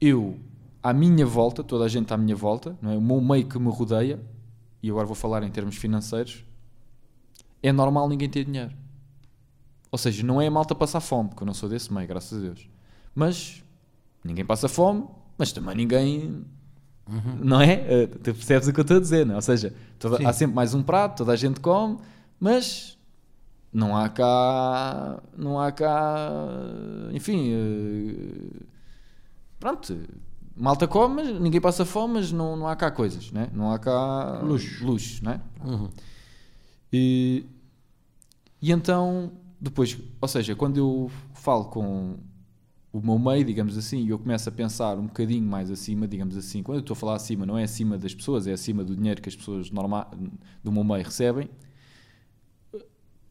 eu, à minha volta, toda a gente à minha volta, é? o meu meio que me rodeia, e agora vou falar em termos financeiros, é normal ninguém ter dinheiro. Ou seja, não é a malta passar fome, porque eu não sou desse meio, graças a Deus. Mas ninguém passa fome, mas também ninguém. Não é? Eh, Tu percebes o que eu estou a dizer, não é? Ou seja, toda- há sempre mais um prato, toda a gente come, mas não há cá. Não há cá. Enfim. eh, Pronto. Malta come, mas ninguém passa fome, mas não, não há cá coisas, né? não há cá Luxo. luxo né? Uhum. E, e então, depois, ou seja, quando eu falo com o meu meio, digamos assim, e eu começo a pensar um bocadinho mais acima, digamos assim, quando eu estou a falar acima, não é acima das pessoas, é acima do dinheiro que as pessoas norma, do meu meio recebem,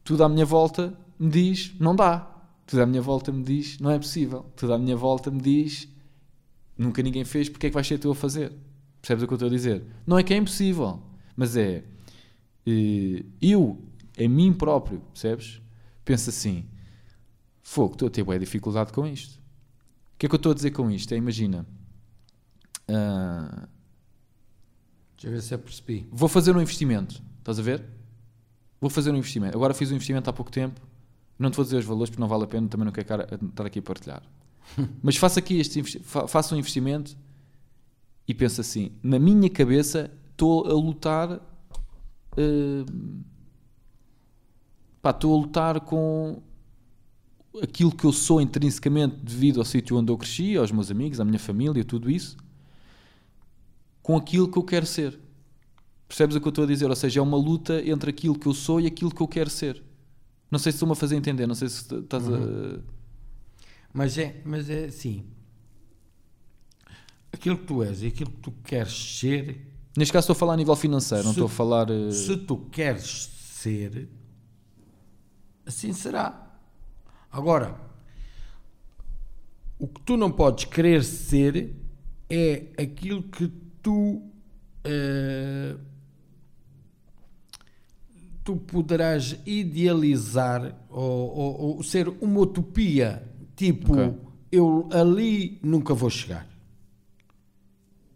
tudo à minha volta me diz, não dá. Tudo à minha volta me diz, não é possível. Tudo à minha volta me diz, nunca ninguém fez, porque é que vais ser tu a fazer? Percebes o que eu estou a dizer? Não é que é impossível, mas é eh, eu, em mim próprio, percebes? Penso assim: fogo, estou a ter boa dificuldade com isto. O que é que eu estou a dizer com isto? É, imagina, ah, Deixa eu ver se eu percebi. vou fazer um investimento, estás a ver? Vou fazer um investimento. Agora fiz um investimento há pouco tempo, não te vou dizer os valores porque não vale a pena, também não quero estar aqui a partilhar. [LAUGHS] Mas faço aqui este faço um investimento e penso assim: na minha cabeça estou a lutar. pá, estou a lutar com aquilo que eu sou intrinsecamente devido ao sítio onde eu cresci, aos meus amigos, à minha família, tudo isso, com aquilo que eu quero ser. Percebes o que eu estou a dizer? Ou seja, é uma luta entre aquilo que eu sou e aquilo que eu quero ser. Não sei se estou-me a fazer entender, não sei se estás a. Mas é, mas é assim. Aquilo que tu és e aquilo que tu queres ser, Neste caso estou a falar a nível financeiro, não Se- estou a falar. eh, se tu queres ser, assim será. Agora, o que tu não podes querer ser é aquilo que tu eh, tu poderás idealizar ou, ou- ou ser uma utopia tipo Ok. eu ali nunca vou chegar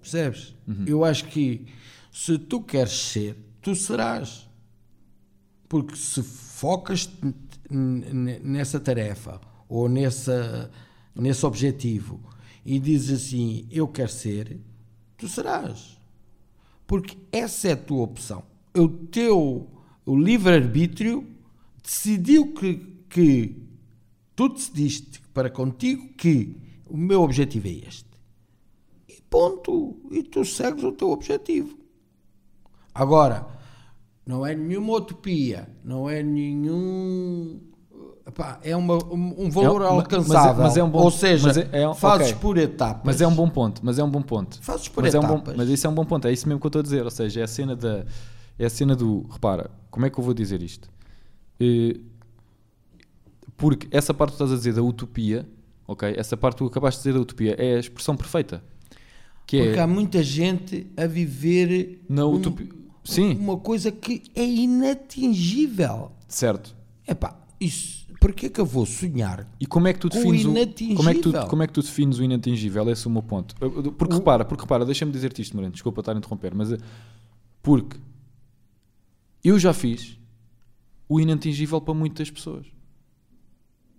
percebes? Uhum. eu acho que se tu queres ser tu serás porque se focas nessa tarefa ou nessa, nesse objetivo e dizes assim, eu quero ser, tu serás. Porque essa é a tua opção. O teu o livre-arbítrio decidiu que, que tu decidiste para contigo que o meu objetivo é este. E ponto. E tu segues o teu objetivo. Agora, não é nenhuma utopia, não é nenhum. Epá, é uma, um, um valor É mas- alcançável. mas é um bom- Ou seja, é- é fazes ok. por etapas. Mas é um bom ponto, mas é um bom ponto. Fazes por mas, é um bom, etapas. mas isso é um bom ponto, é isso mesmo que eu estou a dizer. Ou seja, é a cena da. É a cena do. Repara, como é que eu vou dizer isto? Eh, porque essa parte que tu estás a dizer da utopia, ok? Essa parte que tu acabaste de dizer da utopia é a expressão perfeita. Que Porque é há muita gente a viver na um- utopia. Sim, uma coisa que é inatingível. certo. Epá, isso. Porquê que eu vou sonhar? E como é que tu Com o defines o, como é que tu, inatingível. como é que tu defines o inatingível? Esse é o meu ponto. Porque repara, porque repara, deixa-me dizer-te isto, Moreno, desculpa estar a interromper, mas eh, porque eu já fiz o inatingível para muitas pessoas.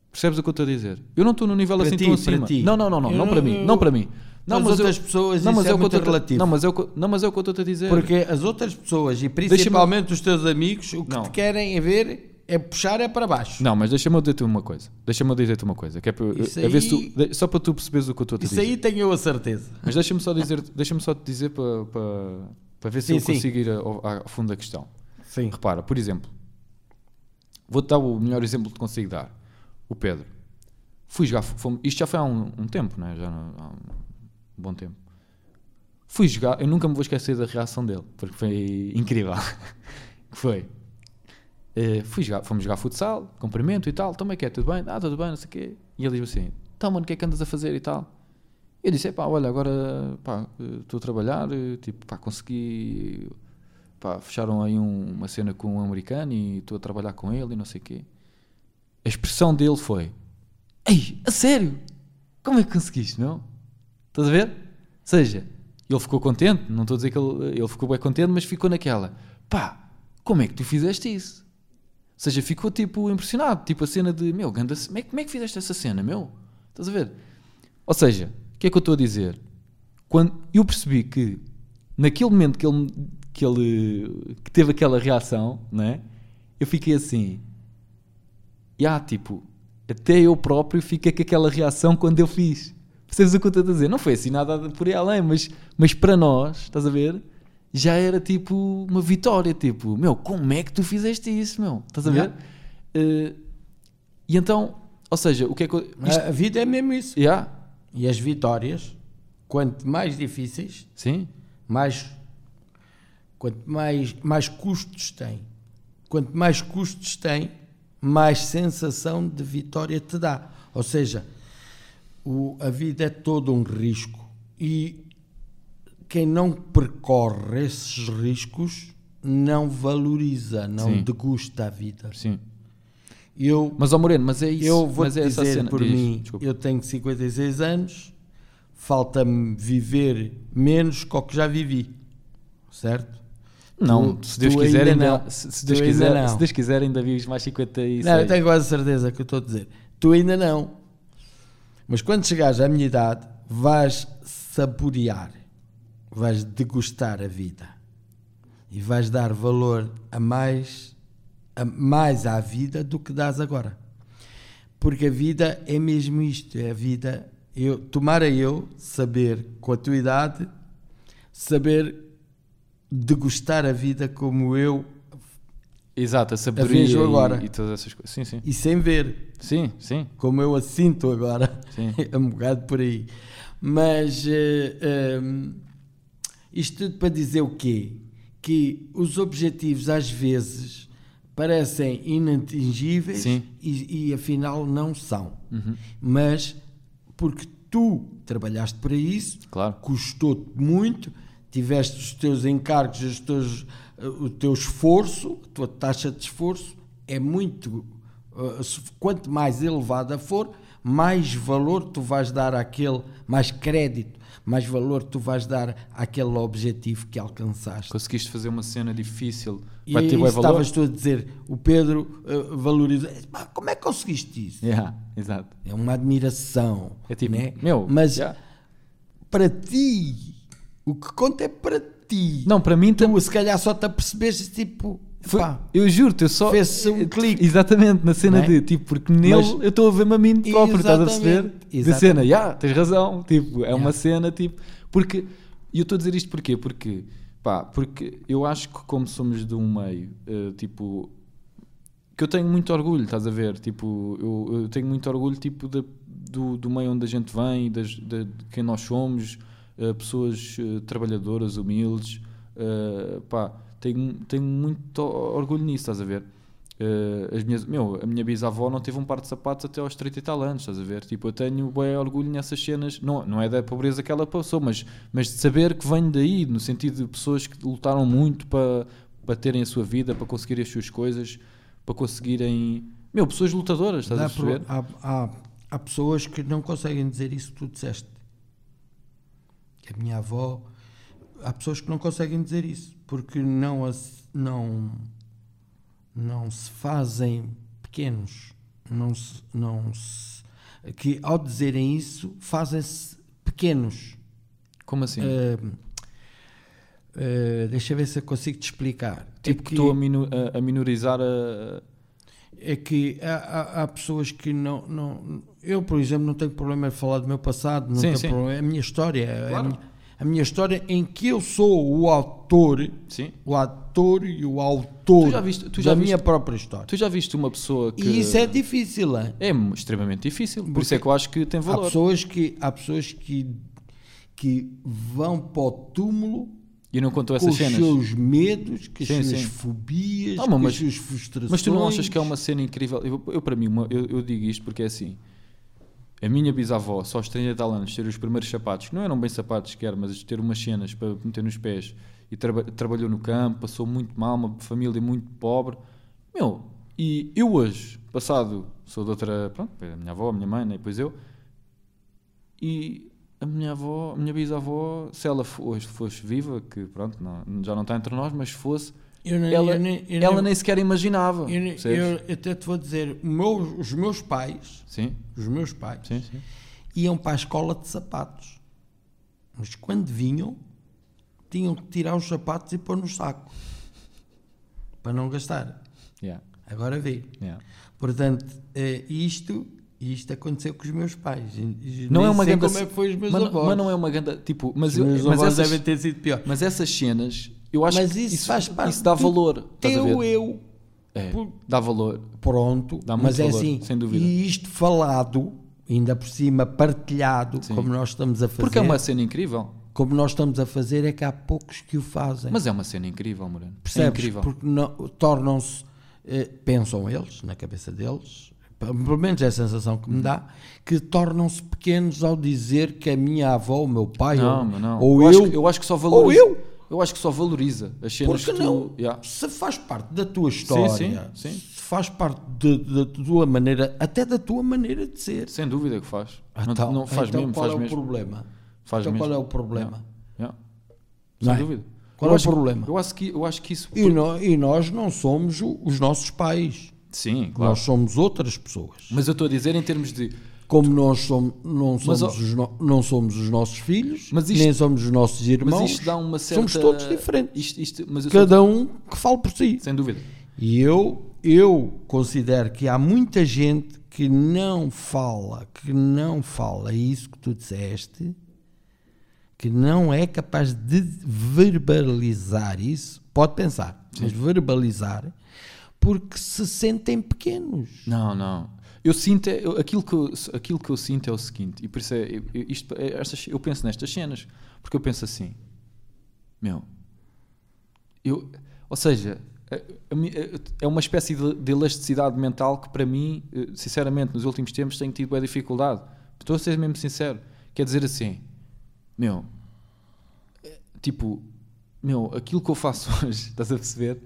Percebes o que eu estou a dizer? Eu não estou no nível Para assim ti, tão acima. Não, não, não, não, Eu não para mim, não para mim. Não, as mas eu- outras pessoas não, mas é eu muito relativo. Não, mas é que- não, mas é o que eu estou a dizer. Porque as outras pessoas e principalmente os teus amigos o que Não. te querem é ver é puxar é para baixo. Não, mas deixa-me eu dizer-te uma coisa. Deixa-me eu dizer-te uma coisa. Que é para, Isso a ver se aí- tu- só para tu perceberes o que eu estou a te Isso dizer. aí tenho eu a certeza. Mas deixa-me só dizer, deixa-me só te dizer para, para, para ver se Sim, eu sim. consigo ir ao, ao fundo da questão. Sim. Repara, por exemplo, vou-te dar o melhor exemplo que consigo dar. O Pedro. Fui jogar, fomos- isto já foi há um, um tempo, não é? Já há bom tempo. Fui jogar, eu nunca me vou esquecer da reação dele, porque foi incrível. [LAUGHS] foi? Eh, fui jogar, fomos jogar futsal, cumprimento e tal, também que é, tudo bem? Ah, tudo bem, não sei o quê. E ele diz assim, então mano, o que é que andas a fazer e tal? Eu disse, pá, olha, agora eh, estou a trabalhar, eh, tipo, pá, consegui, pá, fecharam aí um- uma cena com um americano e estou a trabalhar com ele e não sei o quê. A expressão dele foi, ei, a sério? Como é que conseguiste, meu? Estás a ver? Ou seja, ele ficou contente, não estou a dizer que ele, ele ficou bem contente, mas ficou naquela, pá, como é que tu fizeste isso? Ou seja, ficou tipo impressionado, tipo a cena de, meu, ganda, como é, como é que fizeste essa cena, meu? Estás a ver? Ou seja, o que é que eu estou a dizer? Quando eu percebi que naquele momento que ele, que ele que teve aquela reação, né? Eu fiquei assim, e tipo, até eu próprio fiquei com aquela reação quando eu fiz. Percebes o que eu estou a dizer? Não foi assim nada por aí além, mas, mas para nós, estás a ver? Já era tipo uma vitória, tipo, meu, como é que tu fizeste isso, meu? Estás a ver? Yeah. Eh, e então, ou seja, o que é que eu. Isto, A vida é mesmo isso. Yeah, E as vitórias, quanto mais difíceis, sim, mais quanto mais, mais custos tem. Quanto mais custos tem, mais sensação de vitória te dá. Ou seja, o- a vida é todo um risco e quem não percorre esses riscos não valoriza, não Sim. degusta a vida. sim. Eu Mas, ó Moreno, mas é isso. eu vou mas é essa dizer cena. por Diz, mim, desculpa. eu tenho 56 anos, falta-me viver menos que o que já vivi, certo? Não, Tu- se Deus quiser, ainda ainda, não. se, se Deus ainda quiser, não. se Deus quiser, ainda vives mais 56. Não, eu tenho quase certeza que eu estou a dizer. Tu ainda não. Mas quando chegares à minha idade, vais saborear, vais degustar a vida e vais dar valor a mais, a mais à vida do que dás agora. Porque a vida é mesmo isto, é a vida. Eu, tomara eu saber com a tua idade, saber degustar a vida como eu Exato, a sabedoria vejo e- agora. E, todas essas coisas. Sim, sim. e sem ver. Sim, sim. como eu a sinto agora, Sim. [LAUGHS] é um bocado por aí. Mas eh, ehm, isto tudo para dizer o quê? Que os objetivos às vezes parecem inatingíveis Sim. e, e afinal não são. Uhum. Mas porque tu trabalhaste para isso, Claro. custou-te muito, tiveste os teus encargos, os teus, eh, o teu esforço, a tua taxa de esforço é muito. Eh, se- Quanto mais elevada for, mais valor tu vais dar àquele, mais crédito, mais valor tu vais dar àquele objetivo que alcançaste. Conseguiste fazer uma cena difícil, E bem valor. estavas tu a dizer, o Pedro eh, valoriza. Pá, Como é que conseguiste isso? Yeah, exato. É uma admiração. É tipo, né? meu, mas já. para ti, o que conta é para ti. Não, para mim tu se calhar só te apercebeste tipo, Foi- pá, eu juro-te, eu só. Fez-se um eh, clique. Exatamente, na cena é? de tipo, porque nele Mas- eu estou a ver-me a mim próprio, estás a perceber? Exatamente, Da cena, já, tens razão. Tipo, é uma Yeah. cena, tipo. Porque. E eu estou a dizer isto porquê? Porque. Pá, porque eu acho que como somos de um meio, eh, tipo. Que eu tenho muito orgulho, estás a ver? Tipo, eu, eu tenho muito orgulho, tipo, da- do, do meio onde a gente vem, das, de, de quem nós somos, eh, pessoas eh, trabalhadoras, humildes, pá, tenho, tenho muito orgulho nisso, estás a ver? Eh, as minhas, meu, a minha bisavó não teve um par de sapatos até aos 30 e tal anos, estás a ver? Tipo, eu tenho bem orgulho nessas cenas, não, não é da pobreza que ela passou, mas, mas de saber que venho daí, no sentido de pessoas que lutaram muito para, para terem a sua vida, para conseguirem as suas coisas, para conseguirem. Meu, pessoas lutadoras, estás dá a perceber? pro- há, há, há pessoas que não conseguem dizer isso que tu disseste. A minha avó, há pessoas que não conseguem dizer isso porque não, as- não, não se fazem pequenos. Não se, não se, que ao dizerem isso fazem-se pequenos. Como assim? Ah, ah, deixa eu ver se eu consigo te explicar. tipo, É que estou a, minu- a- a minorizar a. é que há, há- há pessoas que não, não. Eu, por exemplo, não tenho problema de falar do meu passado, não Sim, tenho sim. problema. É a minha história. é Claro. A, minha, a minha história em que eu sou o autor, Sim. o ator e o autor viste- da minha viste- própria história. Tu já viste uma pessoa que. E isso é difícil. hein? É extremamente difícil. Por isso é que eu acho que tem Há valor. pessoas, que, há pessoas que, que vão para o túmulo E não contou com essas os cenas. seus medos, com as Sim, suas sim. fobias, Não, com mas- as suas frustrações. Mas tu não achas que é uma cena incrível? Eu, eu, para mim, uma- eu, eu digo isto porque é assim. A minha bisavó, só aos 30 e tal anos, ter os primeiros sapatos, que não eram bem sapatos que mas ter umas cenas para meter nos pés, e traba- trabalhou no campo, passou muito mal, uma família muito pobre. Meu, e eu hoje, passado, sou de outra, pronto, a minha avó, a minha mãe, né, depois eu, e a minha avó, a minha bisavó, se ela hoje fosse viva, que pronto, não- já não está entre nós, mas se fosse, Ela, eu nem- eu ela nem- nem sequer imaginava. Eu, eu até te vou dizer, meu- os meus pais, Sim, os meus pais, sim, sim. iam para a escola de sapatos. Mas quando vinham, tinham que tirar os sapatos e pôr no saco. Para não gastar. Yeah, Agora vê. yeah. Portanto, eh, isto, isto aconteceu com os meus pais. E- Não é uma ganda como é que foi os meus mas, avós. mas não é uma ganda tipo, mas, eu, mas, avós essas, devem ter sido pior. mas essas cenas, eu acho Mas que isso, faz parte isso dá valor, teu eu. É, dá valor. Pronto, Dá mas é valor, assim, sem dúvida. e isto falado, ainda por cima partilhado, Sim. como nós estamos a fazer, Porque é uma cena incrível. como nós estamos a fazer, é que há poucos que o fazem. Mas é uma cena incrível, Moreno. É Percebes? incrível. Porque tornam-se, eh, pensam eles, na cabeça deles, pelo menos é a sensação que me dá, que tornam-se pequenos ao dizer que a minha avó, o meu pai, Não, ou, não. ou eu, eu, acho, que- eu acho que só valoriza. eu. Eu acho que só valoriza as cenas porque que tu. não? Yeah. Se faz parte da tua história, sim, sim. se faz parte da tua maneira, até da tua maneira de ser. Sem dúvida que faz. Não- Então, não, faz então mesmo, qual faz é o mesmo. problema? Faz então mesmo. qual é o problema? Yeah. Não Sem é? dúvida. Qual eu é o acho que- problema? Eu acho que, eu acho que isso. E, nó- e nós não somos os nossos pais. Sim, claro. Nós somos outras pessoas. Mas eu estou a dizer em termos de. Como nós somos, não, Mas, somos ó- os no- não somos os nossos filhos, Mas isto- nem somos os nossos irmãos, Mas isto dá uma certa. somos todos diferentes. Isto, isto, mas eu sou- Cada um que fale por si. Sem dúvida. E eu, eu considero que há muita gente que não fala, que não fala isso que tu disseste, que não é capaz de verbalizar isso, pode pensar, mas verbalizar, porque se sentem pequenos. Não, não. Eu sinto, é- aquilo, que eu, aquilo que eu sinto é o seguinte, e por isso é, eu, isto, é estas, eu penso nestas cenas, porque eu penso assim, meu, eu, ou seja, é uma espécie de, de elasticidade mental que para mim, eh, sinceramente, nos últimos tempos tenho tido a dificuldade. Estou a ser mesmo sincero, Quer dizer assim, meu, é, tipo, meu, aquilo que eu faço [LAUGHS] hoje, estás a perceber?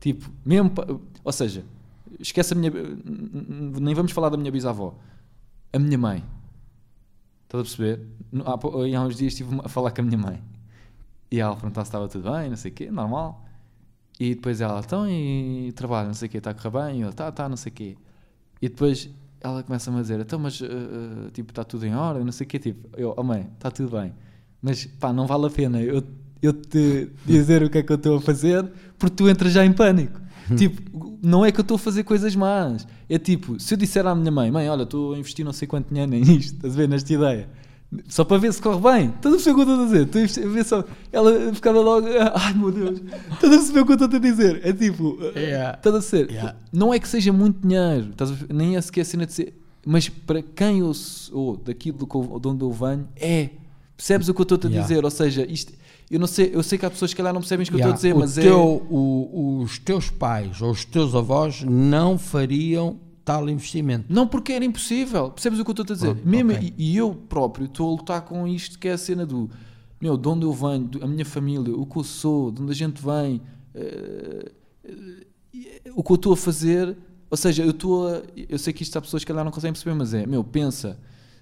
Tipo, mesmo, ou seja, esquece a minha, nem vamos falar da minha bisavó, a minha mãe, estás a perceber? Há, há uns dias estive a falar com a minha mãe e ela perguntou se estava tudo bem, não sei o quê, normal. E depois ela, então, e trabalho, não sei o quê, está a correr bem? E eu, tá, tá, não sei o quê. E depois ela começa-me a dizer, então, mas, uh, tipo, está tudo em ordem, não sei o quê. Tipo, eu, oh mãe, está tudo bem. Mas, pá, não vale a pena eu, eu te dizer o que é que eu estou a fazer, porque tu entras já em pânico. [LAUGHS] tipo, não é que eu estou a fazer coisas más. É tipo, se eu disser à minha mãe, mãe, olha, estou a investir não sei quanto dinheiro nisto, estás a ver, nesta ideia. Só para ver se corre bem. Estás a perceber o que eu estou a dizer? Estou a ver só. Ela ficava logo. [LAUGHS] Ai meu Deus. Estás a perceber o que eu estou a dizer? É tipo. Yeah. Estás a ser. Yeah. Não é que seja muito dinheiro. Estás? Nem é sequer a cena de ser. Mas para quem eu sou, daquilo de onde eu venho, é. Percebes o que eu estou a Yeah. dizer? Ou seja, isto. Eu não sei, eu sei que há pessoas que calhar não percebem o que eu Yeah, estou a dizer, o mas teu- o- os teus pais ou os teus avós não fariam tal investimento. é. Não porque era impossível. Percebes o que eu estou a dizer? Pronto, Mesmo, ok. e, eu próprio estou a lutar com isto que é a cena do meu, de onde eu venho, a minha família, o que eu sou, de onde a gente vem, eh, eh, o que eu estou a fazer. Ou seja, eu estou a. Eu sei que isto há pessoas que calhar não conseguem perceber, mas é, meu, pensa.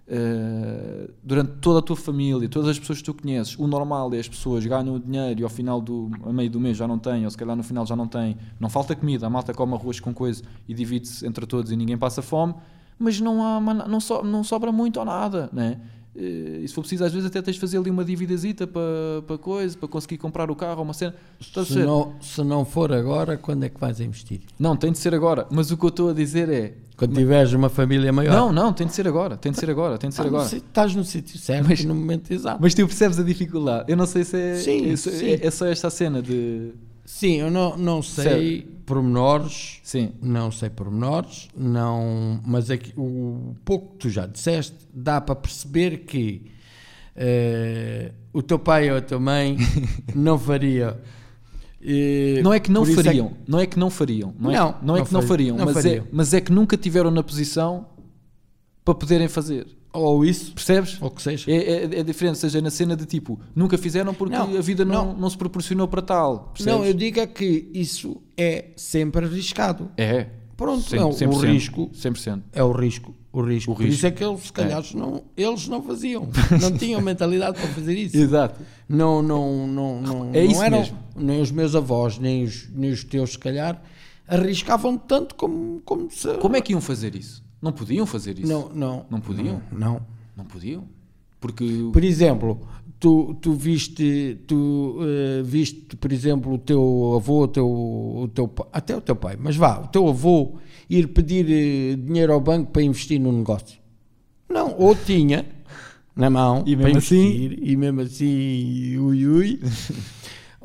Eh, durante toda a tua família, todas as pessoas que tu conheces, o normal é as pessoas ganham o dinheiro e ao final do a meio do mês já não têm, ou se calhar no final já não têm, não falta comida, a malta come arroz com coisa e divide-se entre todos e ninguém passa fome, mas não há não, so, não sobra muito ou nada, né? Eh, E se for preciso, às vezes até tens de fazer ali uma dívidazita para, para coisa, para conseguir comprar o carro ou uma cena. Estás Se não, se não for agora, quando é que vais investir? Não, tem de ser agora. Mas o que eu estou a dizer é. Quando tiveres uma família maior. Não, não, tem de ser agora. Tem de ser agora. Tem de ser Ah, agora. Estás no sítio certo Mas- no momento exato. Mas tu percebes a dificuldade. Eu não sei se é. Sim, é, só- sim. é- é só esta cena de. Sim, eu não, não sei pormenores, Sim. não sei pormenores, não, mas é que o pouco que tu já disseste dá para perceber que eh, o teu pai ou a tua mãe [LAUGHS] não faria. Não é que não por isso é fariam. Não é que não fariam. Não, é, Não, não é não que não faria- fariam. não mas, fariam. É, mas é que nunca tiveram na posição para poderem fazer. Ou isso, Percebes? ou que seja. É, é, é diferente, seja na cena de tipo, nunca fizeram porque Não, a vida não, não. não. se proporcionou para tal. Percebes? Não, eu digo é que isso é sempre arriscado. É. Pronto, Cem- é o- 100%, o risco 100%. é o risco. O risco. O Por isso risco. é que eles, se calhar, não, eles não faziam. [LAUGHS] Não tinham mentalidade para fazer isso. Exato. Não, não, não, não, É não isso eram, mesmo. nem os meus avós, nem os, nem os teus, se calhar, arriscavam tanto como, como se. Como é que iam fazer isso? Não podiam fazer isso. Não, não. Não podiam? Não. Não podiam. Porque. Por exemplo, tu, tu viste, tu eh, viste, por exemplo, o teu avô, o teu, o teu até o teu pai, mas vá, o teu avô ir pedir eh, dinheiro ao banco para investir no negócio. Não, ou tinha [LAUGHS] na mão E mesmo assim? investir e mesmo assim, ui ui. [LAUGHS]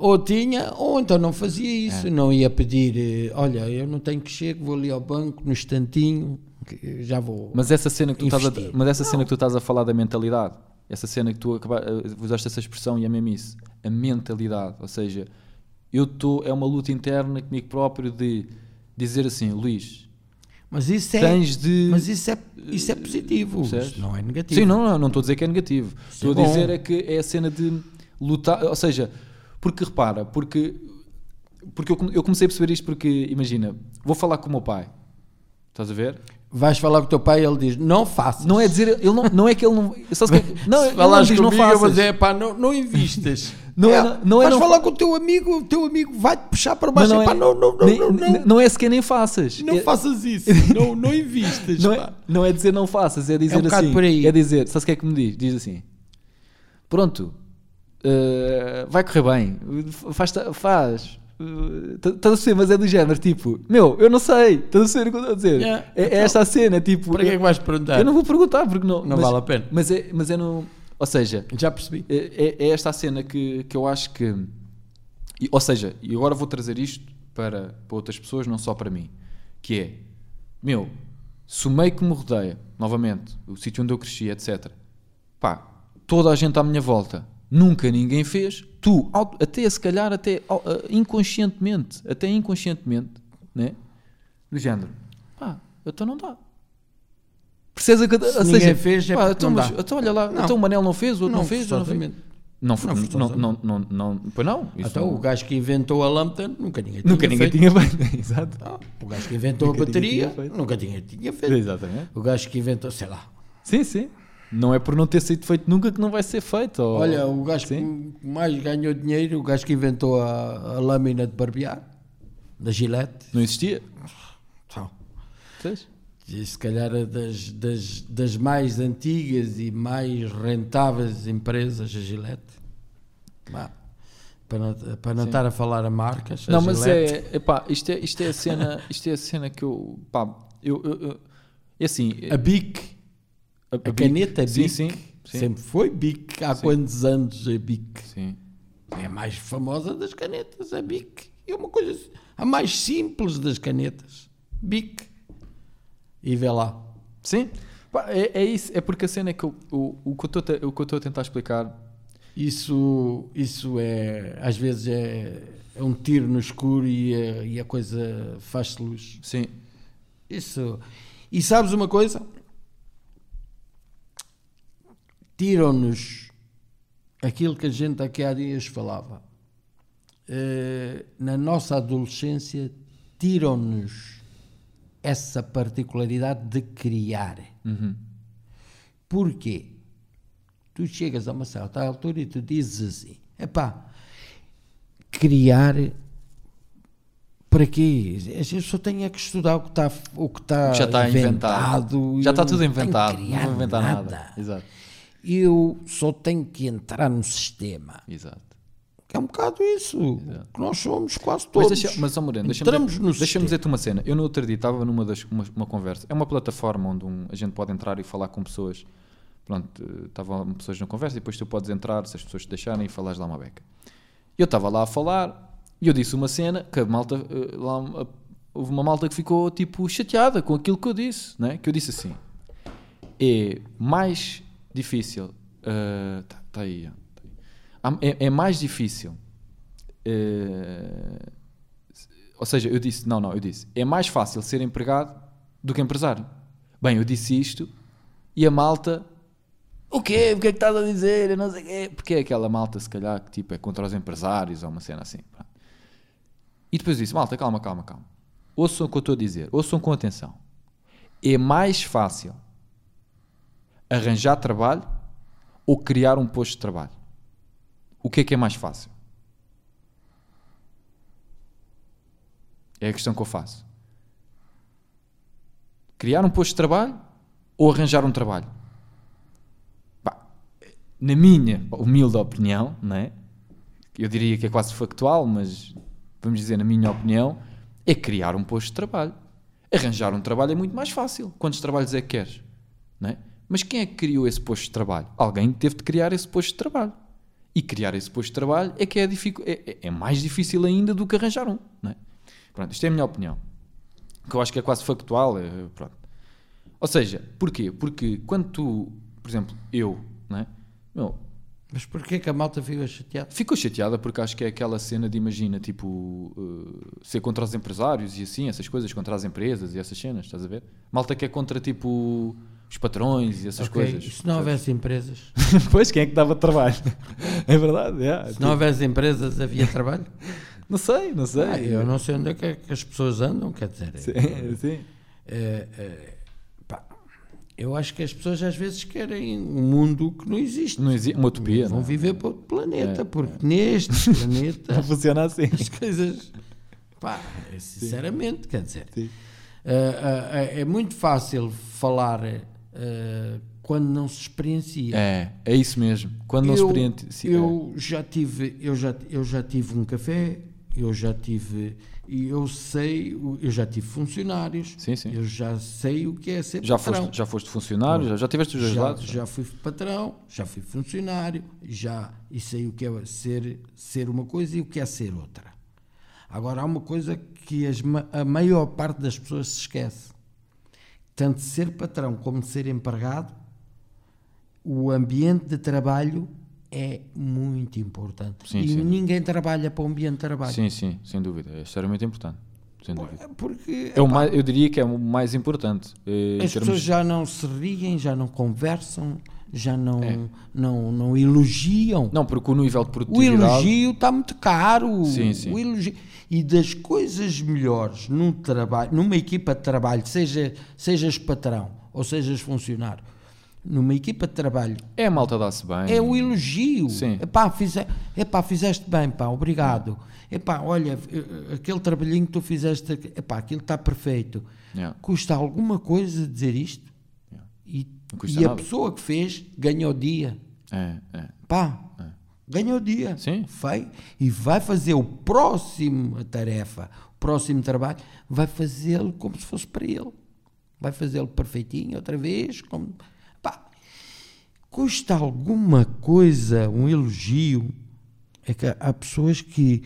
Ou tinha, ou então não fazia isso, É. não ia pedir, eh, olha, eu não tenho que chegar, vou ali ao banco no instantinho, que já vou. Mas essa cena que tu estás a, mas essa cena que tu estás a falar da mentalidade, essa cena que tu acaba- eh, usaste essa expressão e é mesmo isso, a mentalidade, ou seja, eu estou é uma luta interna comigo próprio de dizer assim, Luís, Mas isso é, tens de mas isso é, isso é positivo, Percebes? isso não é negativo. Sim, não, não, não estou a dizer que é negativo. Isso Estou é a bom. dizer é que é a cena de lutar, ou seja, porque repara, porque, porque eu, eu comecei a perceber isto porque, imagina, vou falar com o meu pai, estás a ver? Vais falar com o teu pai e ele diz, não faças. Não é dizer, ele não, não é que ele não. Sabes que, não, Se ele não diz não comigo, vou faças. dizer, pá, não, não invistas. [LAUGHS] Não é- não é Vais não falar fa- com o teu amigo, o teu amigo vai-te puxar para Mas baixo. não, é, não, não, não, nem- não, não. não é sequer nem faças. Não é, faças isso. [LAUGHS] não, não invistas. não, é, pá. não é dizer não faças, é dizer É um assim. por aí. É dizer, sabes o que é que me diz? Diz assim: Pronto, eh, vai correr bem, faz. faz Estás a ser, mas é do género, tipo, meu, eu não sei, estás a ser o que eu estou a dizer? Yeah. É, é esta a cena, tipo, Para que é que vais perguntar? eu não vou perguntar porque não, Não mas- vale a pena. Mas é, mas é no, ou seja, Já percebi. é, é- é esta a cena que, que eu acho que. ou seja, e agora vou trazer isto para, para outras pessoas, não só para mim. Que é, meu, se o meio que me rodeia, novamente, o sítio onde eu cresci, etc. Pá, toda a gente à minha volta, nunca ninguém fez. Tu, até se calhar, até ah, inconscientemente, até inconscientemente, né? Do género, pá, então não dá. César, ou Se seja, ninguém fez, é pá, então, não mas- dá. então olha lá, Não. então o Manel não fez, o outro não, fez, não fez. Não, Não, não, não, não, não, não, pois não. Então, não- o gajo que inventou a lâmpada nunca ninguém tinha nunca ninguém feito. tinha feito. [LAUGHS] Exato. Ah, o gajo que inventou Nunca a ninguém bateria tinha nunca tinha, tinha feito. Exatamente. O gajo que inventou, sei lá. Sim, sim. Não é por não ter sido feito nunca que não vai ser feito. ou- Olha, o gajo Sim. que mais ganhou dinheiro, o gajo que inventou a, a lâmina de barbear, da Gillette. Não existia. Pois. e se calhar é das, das, das mais antigas e mais rentáveis empresas, a Gillette. Bah, para não, para não estar a falar a marcas. a Não, mas Gillette. é, epá, isto é, isto é a cena, [LAUGHS] isto é a cena que eu, pá, eu, eu, eu- é assim, A Bic, a, a caneta sim, Bic, sim, sim, sempre foi Bic. Há quantos anos a Bic? sim. É a mais famosa das canetas, a Bic. É uma coisa a mais simples das canetas. Bic. E vê lá. Sim, é, é isso, é porque a cena é que eu, o, o, que eu estou a te- o que eu estou a tentar explicar, Isso, isso é, às vezes é, é um tiro no escuro e a, e a coisa faz-se luz. sim, Isso. E sabes uma coisa? Tiram-nos aquilo que a gente aqui há dias falava. Eh, na nossa adolescência, tiram-nos essa particularidade de criar. uhum. Porquê? Tu chegas a uma certa altura e tu dizes assim: epá, criar. Para quê? Eu só tenho é que estudar o que está, o que está, já está inventado, inventado. já está não tudo que inventado, não vou inventar nada. Exato, Eu só tenho que entrar no sistema. exato. É um bocado isso. Que nós somos quase Mas, todos. deixa, mas ó Moreno, deixa-me dizer, deixa dizer-te uma cena. Eu no outro dia estava numa das, uma, uma conversa. É uma plataforma onde um- a gente pode entrar e falar com pessoas. Pronto, estavam pessoas na conversa e depois tu podes entrar, se as pessoas te deixarem, e falares lá uma beca. Eu estava lá a falar e eu disse uma cena que a malta, eh, lá, houve uma malta que ficou tipo chateada com aquilo que eu disse, né? que eu disse assim, é mais difícil, está tá aí, tá aí. É, é mais difícil, eh, ou seja, eu disse, não, não, eu disse, é mais fácil ser empregado do que empresário. Bem, eu disse isto e a malta, o quê? O que é que estás a dizer? Eu não sei quê. Porque é aquela malta, se calhar, que tipo é contra os empresários ou uma cena assim. E depois disse, malta, calma, calma, calma. Ouçam o que eu estou a dizer, ouçam com atenção. É mais fácil arranjar trabalho ou criar um posto de trabalho? O que é que é mais fácil? É a questão que eu faço. Criar um posto de trabalho ou arranjar um trabalho? Pá, na minha humilde opinião, não é? eu diria que é quase factual, mas vamos dizer, na minha opinião, é criar um posto de trabalho. Arranjar um trabalho é muito mais fácil. Quantos trabalhos é que queres? Não é? Mas quem é que criou esse posto de trabalho? Alguém teve de criar esse posto de trabalho. E criar esse posto de trabalho é que é, dificu- é, é- é mais difícil ainda do que arranjar um. Não é? Pronto, isto é a minha opinião. Que eu acho que é quase factual. é, pronto. Ou seja, porquê? Porque quando tu, por exemplo, eu, não é? Meu, Mas porquê que a malta ficou chateada? Ficou chateada porque acho que é aquela cena de, imagina, tipo, uh, ser contra os empresários e assim, essas coisas, contra as empresas e essas cenas, estás a ver? Malta que é contra, tipo, os patrões e essas Ok, coisas. e se não houvesse empresas? [LAUGHS] pois, quem é que dava trabalho? é verdade, é. Se não houvesse empresas, havia trabalho? [LAUGHS] Não sei, não sei. Ah, eu não sei onde é que, é que as pessoas andam, quer dizer. Sim, [LAUGHS] sim. é, é, pá, eu acho que as pessoas às vezes querem um mundo que não existe. Não existe uma utopia, Vão não é? viver para outro planeta, É, porque neste planeta Não funciona assim. as coisas. Pá, sinceramente, quer dizer. Sim. ah, ah, é muito fácil falar ah, quando não se experiencia. É, é isso mesmo. Quando não se eu, experiente... eu já tive eu já eu já tive um café eu já tive e eu sei eu já tive funcionários Sim, sim. eu já sei o que é ser já, patrão foste, já foste funcionário, já, já tiveste os dois já, lados? já fui patrão já fui funcionário já e sei o que é ser ser uma coisa e o que é ser outra agora há uma coisa que as a maior parte das pessoas se esquece tanto ser patrão como ser empregado o ambiente de trabalho é muito importante. Sim, e ninguém trabalha para o ambiente de trabalho. Sim, sim, sem dúvida. É extremamente importante. sem dúvida. Porque É mais, eu diria que é o mais importante. eh, as termos- pessoas já não se riem, já não conversam, já não, É. não, não elogiam. Não, porque o nível de O produtividade. elogio está muito caro. Sim, sim. O elogio. E das coisas melhores num trabalho, numa equipa de trabalho, seja, sejas patrão ou sejas funcionário, numa equipa de trabalho, É a malta dar-se bem. é o elogio. Sim. Epá, fize, epá, fizeste bem, pá, obrigado. Epá, olha, eh, aquele trabalhinho que tu fizeste, epá, aquilo está perfeito. Yeah. Custa alguma coisa dizer isto? Yeah. E, E a nada. pessoa que fez ganhou dia. É, é. Pá, ganhou dia. Sim. Foi. E vai fazer o próximo tarefa, o próximo trabalho, vai fazê-lo como se fosse para ele. Vai fazê-lo perfeitinho outra vez. Como... Pá, custa alguma coisa um elogio. É que há pessoas que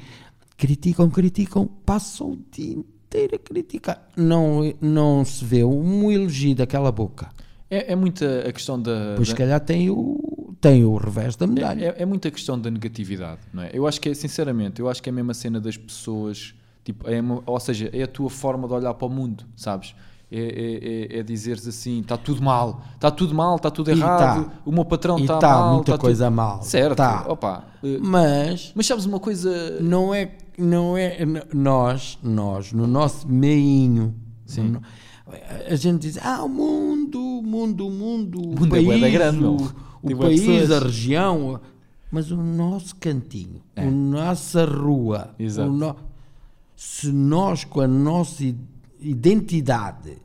criticam, criticam, passam o dia inteiro a criticar. Não, não se vê um elogio daquela boca. É, é muita a questão da. Pois da- se calhar tem o, tem o revés da medalha. É, é muita questão da negatividade, não é? Eu acho que é, sinceramente, eu acho que é a mesma cena das pessoas, tipo, é ou seja, é a tua forma de olhar para o mundo, sabes? É, é, é, é dizeres assim, está tudo mal, está tudo mal, está tudo E errado, tá. o meu patrão está tá mal, muita tá coisa tudo... mal. Certo, Tá. opa, eh, Mas mas sabes uma coisa, não é, não é nós, nós, no nosso meinho, no- a gente diz, ah, o mundo, o mundo, o mundo, o, mundo é país, da grande, o, o país, pessoas. a região, mas o nosso cantinho, a nossa rua, É. No- se nós com a nossa identidade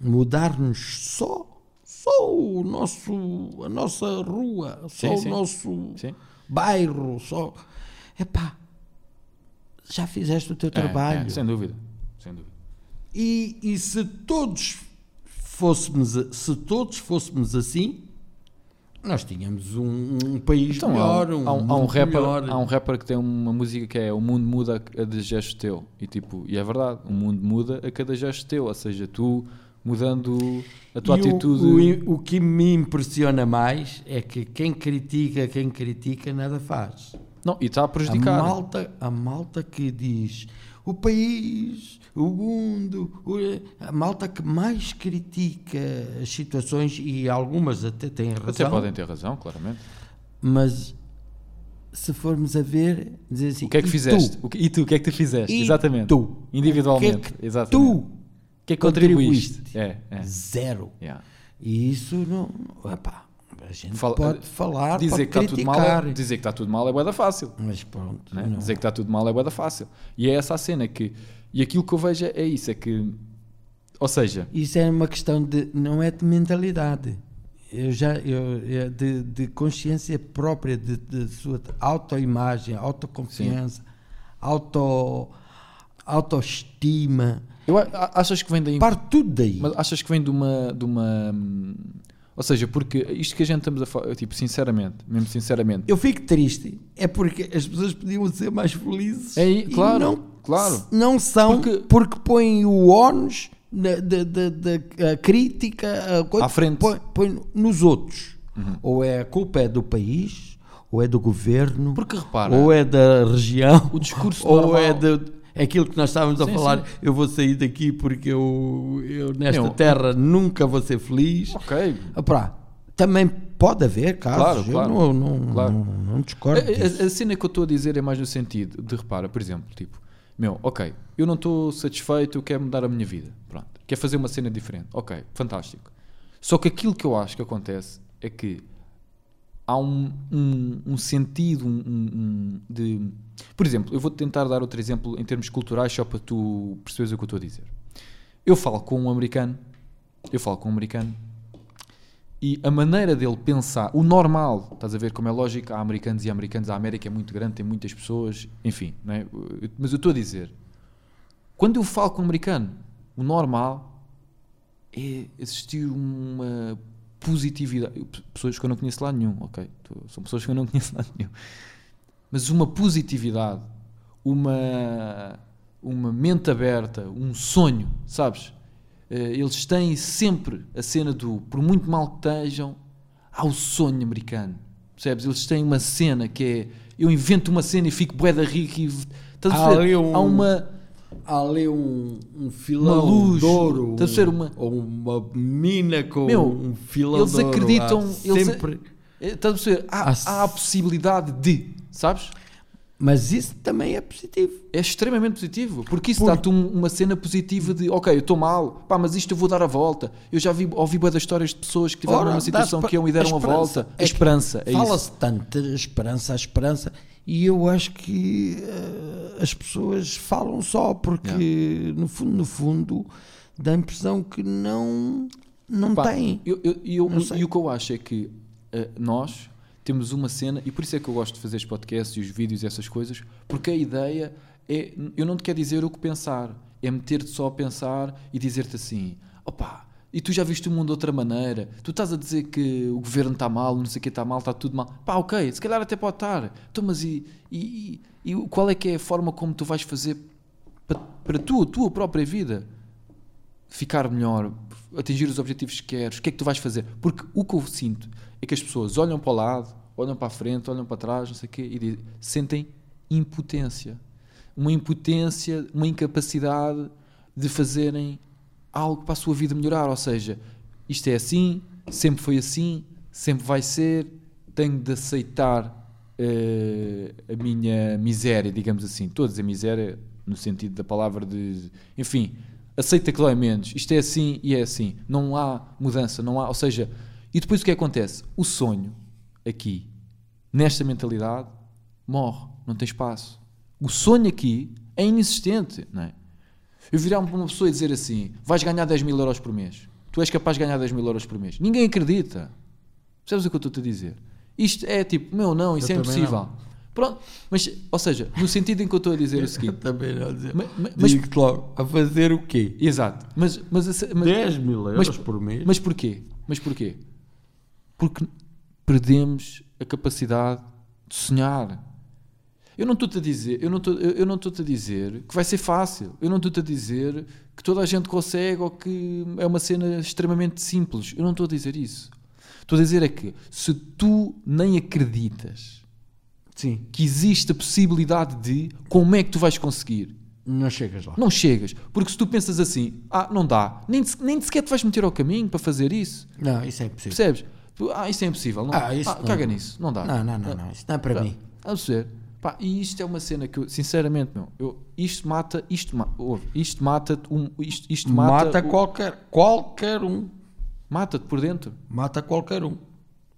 mudarmos só, só o nosso, a nossa rua, só Sim, o sim. nosso Sim. bairro, só. Epá, já fizeste o teu é, trabalho. é, sem dúvida, sem dúvida. E, e se todos fôssemos, a- se todos fôssemos assim, nós tínhamos um, um país Então, melhor, há, um, há, um, há um rapper, melhor. há um rapper que tem uma música que é O mundo muda a cada gesto teu. E, tipo, e é verdade, o mundo muda a cada gesto teu. Ou seja, tu mudando a tua E o- atitude. O, o que me impressiona mais é que quem critica, quem critica, nada faz. Não, e está a A prejudicar. malta, a malta que diz o país, o mundo, o- a malta que mais critica as situações e algumas até têm razão, Até podem ter razão, claramente. mas se formos a ver, dizer assim, O que é que "E fizeste? tu? Que- e tu, o que é que tu fizeste? E Exatamente. tu? Individualmente. O que é que Exatamente. tu O que é que contribuíste? contribuíste? É, é. Zero. Yeah. E isso não. Epá, a gente Fala- pode falar, dizer pode que está tudo mal, é, dizer que está tudo mal é boeda fácil. Mas pronto. né? Dizer que está tudo mal é boeda fácil. E é essa a cena que. E aquilo que eu vejo é, é isso: é que. Ou seja, Isso é uma questão de. Não é de mentalidade. Eu já, eu, é de, de consciência própria, de, de sua autoimagem, autoconfiança, auto, autoestima. eu, achas que vem daí. Parte tudo daí. Mas achas que vem de uma, de uma. Ou seja, porque isto que a gente estamos a falar, tipo, sinceramente, mesmo sinceramente, Eu fico triste, é porque as pessoas podiam ser mais felizes. É aí, e claro, não, claro. Não são Porque- porque, põem o ónus da, crítica a À frente. Põe, põe nos outros. Ou é a culpa é do país, ou é do governo, Porque repara, ou é da região, o discurso [LAUGHS] ou normal- é de, é aquilo que nós estávamos a Sim, falar. sim. Eu vou sair daqui porque eu, eu nesta terra nunca vou ser feliz. ok. Também pode haver casos, Claro, eu claro, não, não, claro. não, não discordo. a- a cena que eu estou a dizer é mais no sentido de, repara, por exemplo, tipo, meu, ok, eu não estou satisfeito, quero mudar a minha vida, pronto, quero fazer uma cena diferente, ok, fantástico. Só que aquilo que eu acho que acontece é que há um, um, um sentido um- um de. Por exemplo, eu vou tentar dar outro exemplo em termos culturais, só para tu perceberes o que eu estou a dizer. Eu falo com um americano, eu falo com um americano e a maneira dele pensar, o normal, estás a ver como é lógico, há americanos e americanos, a América é muito grande, tem muitas pessoas, enfim, é? Mas eu estou a dizer, quando eu falo com um americano, o normal é existir uma positividade, pessoas que eu não conheço lá nenhum, ok? São pessoas que eu não [LAUGHS] conheço lá nenhum, mas uma positividade, uma, uma mente aberta, um sonho, sabes? Eh, Eles têm sempre a cena do, por muito mal que estejam, há o sonho americano, percebes? Eles têm uma cena que é, eu invento uma cena e fico bué da rico e... Estás a ali um- Há uma... há ali um, um Uma filão luz, de ouro, estás a ver um- uma- ou uma mina com Meu, um filão eles de ouro. acreditam- Há eles- sempre... Eh, Estás a Há- há a possibilidade de, sabes? Mas isso também é positivo. É extremamente positivo, porque isso Por- dá-te um- uma cena positiva de ok, eu estou mal, pá, mas isto eu vou dar a volta. Eu já vi, ouvi boas histórias de pessoas que tiveram Ora, uma situação que iam e deram a, esperança. volta. A É que esperança, é. Fala-se tanto da esperança, a esperança, e eu acho que eh, as pessoas falam só porque, no fundo, no fundo, dá a impressão que não, não Pá, têm. eu- eu- eu- Não e o que eu acho é que eh, nós temos uma cena, e por isso é que eu gosto de fazer os podcasts e os vídeos e essas coisas, porque a ideia é, eu não te quero dizer o que pensar, é meter-te só a pensar e dizer-te assim, opá, e tu já viste o mundo de outra maneira, tu estás a dizer que o governo está mal, não sei o que está mal, está tudo mal, pá, ok, se calhar até pode estar, então, mas e, e, e- qual é que é a forma como tu vais fazer para, para tu, a tua própria vida? ficar melhor, atingir os objetivos que queres, o que é que tu vais fazer? Porque o que eu sinto é que as pessoas olham para o lado, olham para a frente, olham para trás, não sei o quê, e dizem- sentem impotência. Uma impotência, uma incapacidade de fazerem algo para a sua vida melhorar. Ou seja, isto é assim, sempre foi assim, sempre vai ser, tenho de aceitar eh, a minha miséria, digamos assim. Estou a miséria no sentido da palavra de. Enfim, aceita que dói menos. Isto é assim e é assim. Não há mudança, não há. Ou seja, e depois o que acontece? O sonho aqui, nesta mentalidade, morre, não tem espaço. O sonho aqui é inexistente, não é? Eu virar para uma pessoa e dizer assim: vais ganhar 10 mil euros por mês. Tu és capaz de ganhar 10 mil euros por mês. Ninguém acredita. Percebes o que eu estou a dizer? Isto é tipo, meu, não, isso Eu é impossível. não. Pronto, mas, ou seja, no sentido em que eu estou a dizer o seguinte, [LAUGHS] também não dizer. mas, mas- Digo-te logo, a fazer o quê? exato, mas, mas, mas, 10 mil euros mas- por mês? mas porquê? Mas porquê? Porque perdemos a capacidade de sonhar. Eu não estou-te a dizer, eu não estou, eu eu não estou-te a dizer que vai ser fácil. Eu não estou-te a dizer que toda a gente consegue ou que é uma cena extremamente simples. Eu não estou a dizer isso. Estou a dizer é que se tu nem acreditas Sim, que existe a possibilidade de, como é que tu vais conseguir? não chegas lá. Não chegas. Porque se tu pensas assim, ah, não dá, nem, nem sequer te vais meter ao caminho para fazer isso. Não, isso é impossível. Percebes? Ah, isso é impossível. Não, Ah, isso ah, não. caga nisso. Não dá. Não, não, não, não, isso não é para Pá, mim. A perceber? Pá, e isto é uma cena que eu, sinceramente, meu, eu, isto mata, isto, ma- ouve, isto mata, um, isto, isto mata, Mata o- qualquer, qualquer um. mata-te por dentro. Mata qualquer um.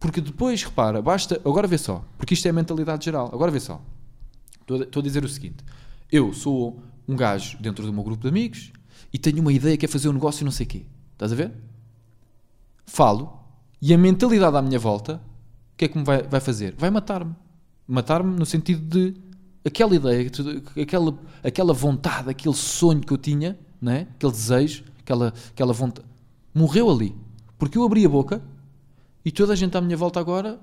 Porque depois, repara, basta. Agora vê só, porque isto é a mentalidade geral. Agora vê só. Estou a, dizer o seguinte: eu sou um gajo dentro do meu grupo de amigos e tenho uma ideia que é fazer um negócio e não sei o quê. Estás a ver? Falo e a mentalidade à minha volta, o que é que me vai, vai fazer? Vai matar-me. Matar-me no sentido de aquela ideia, aquela, aquela vontade, aquele sonho que eu tinha, não é? aquele desejo, aquela, aquela vontade, morreu ali. Porque eu abri a boca e toda a gente à minha volta agora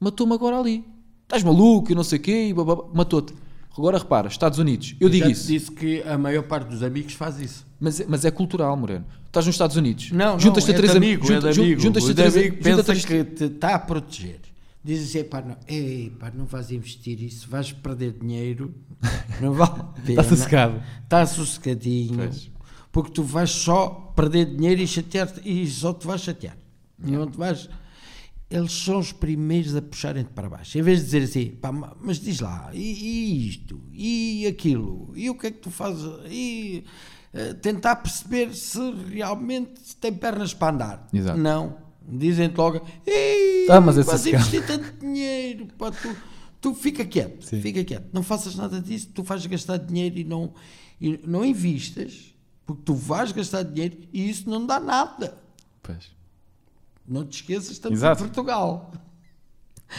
matou-me agora ali. Estás maluco e não sei o quê, matou-te. Agora repara, Estados Unidos, eu digo Já isso, disse que a maior parte dos amigos faz isso. mas, é- mas é cultural, Moreno. Estás nos Estados Unidos, Não, juntas-te não, a três é de am- amigo, junta- é amigo. juntas-te a três- amigo junta-te a pensa três- que te está a proteger. Diz assim, pá, não, ei, pá, não vais investir isso, vais perder dinheiro, não vale a [LAUGHS] pena. Está sossegado. Está sossegadinho. Pois. Porque tu vais só perder dinheiro e chatear e só te vais chatear. E te vais... Eles são os primeiros a puxarem-te para baixo. Em vez de dizer assim, pá, ma- mas diz lá, e, e isto, e aquilo, e o que é que tu fazes? E eh, tentar perceber se realmente tem pernas para andar. Exato. Não. Dizem-te logo, Ei, Ah, mas vais sossegado." investir tanto dinheiro, pá, tu, tu fica quieto, Sim. fica quieto. Não faças nada disso, tu vais gastar dinheiro e não, e não invistas, porque tu vais gastar dinheiro e isso não dá nada. Pois. Não te esqueças, estamos Exato. em Portugal.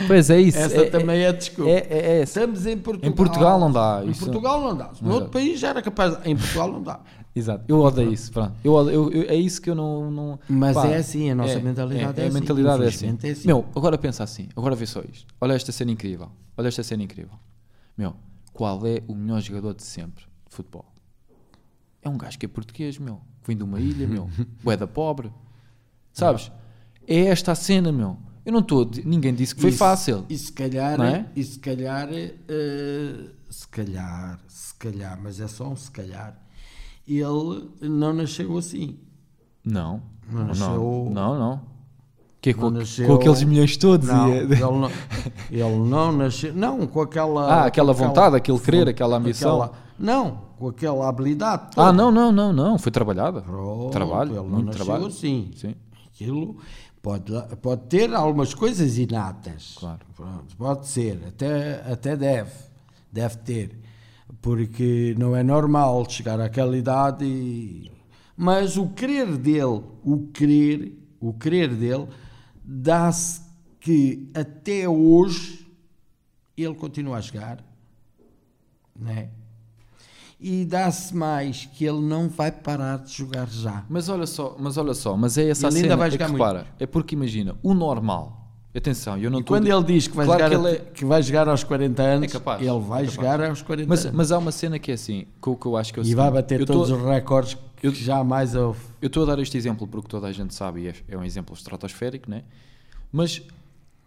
Pois é isso. Essa é, também é a desculpa. é, é, é, Estamos em Portugal. Em Portugal não dá, Em isso- Portugal não dá. No outro país já era capaz. de- Em Portugal não dá. Exato, eu odeio isso. Pronto. Eu, odeio- eu- eu- é isso que eu não. não Mas pá, é assim, a nossa mentalidade é a assim, mentalidade é assim. infelizmente é assim. Meu, agora pensa assim, agora vê só isto. Olha esta cena incrível. Olha esta cena incrível. Meu, qual é o melhor jogador de sempre de futebol? É um gajo que é português, meu. Vem de uma ilha, meu. [LAUGHS] Boeda pobre. Sabes? É esta a cena, meu. Eu não estou. Ninguém disse que foi E se- fácil. E se calhar, Não é? e se calhar eh, se calhar, se calhar, mas é só um se calhar, ele não nasceu assim. Não. Não Não, nasceu- não. não. Que é com, Não nasceu- com aqueles milhões todos. Não, e- ele não, ele não nasceu. Não, com aquela. Ah, aquela vontade, aquele querer, com aquela ambição. aquela- não, com aquela habilidade. toda. Ah, não, não, não, não. Foi trabalhada. Pronto, Trabalho, ele não muito nasceu trabalho. assim. Sim. Aquilo pode, pode ter algumas coisas inatas. Claro. Pronto, pode ser, até, até deve. Deve ter. Porque não é normal chegar àquela idade e. Mas o querer dele, o querer, o querer dele, dá-se que até hoje ele continua a jogar, né? E dá-se mais que ele não vai parar de jogar já. Mas olha só, mas olha só, mas é essa a Ele ainda cena. vai é que jogar muito. repara, é porque imagina, o normal. Atenção, eu não E estou a quando ele diz que vai, Claro jogar, que a- que vai jogar aos 40 anos, É capaz, ele vai é jogar aos 40 Mas, anos. mas há uma cena que é assim, que, que eu acho que é o e vai bater eu todos tô- os recordes que eu- jamais houve. Eu estou a dar este exemplo porque toda a gente sabe e é, é um exemplo estratosférico, né? Mas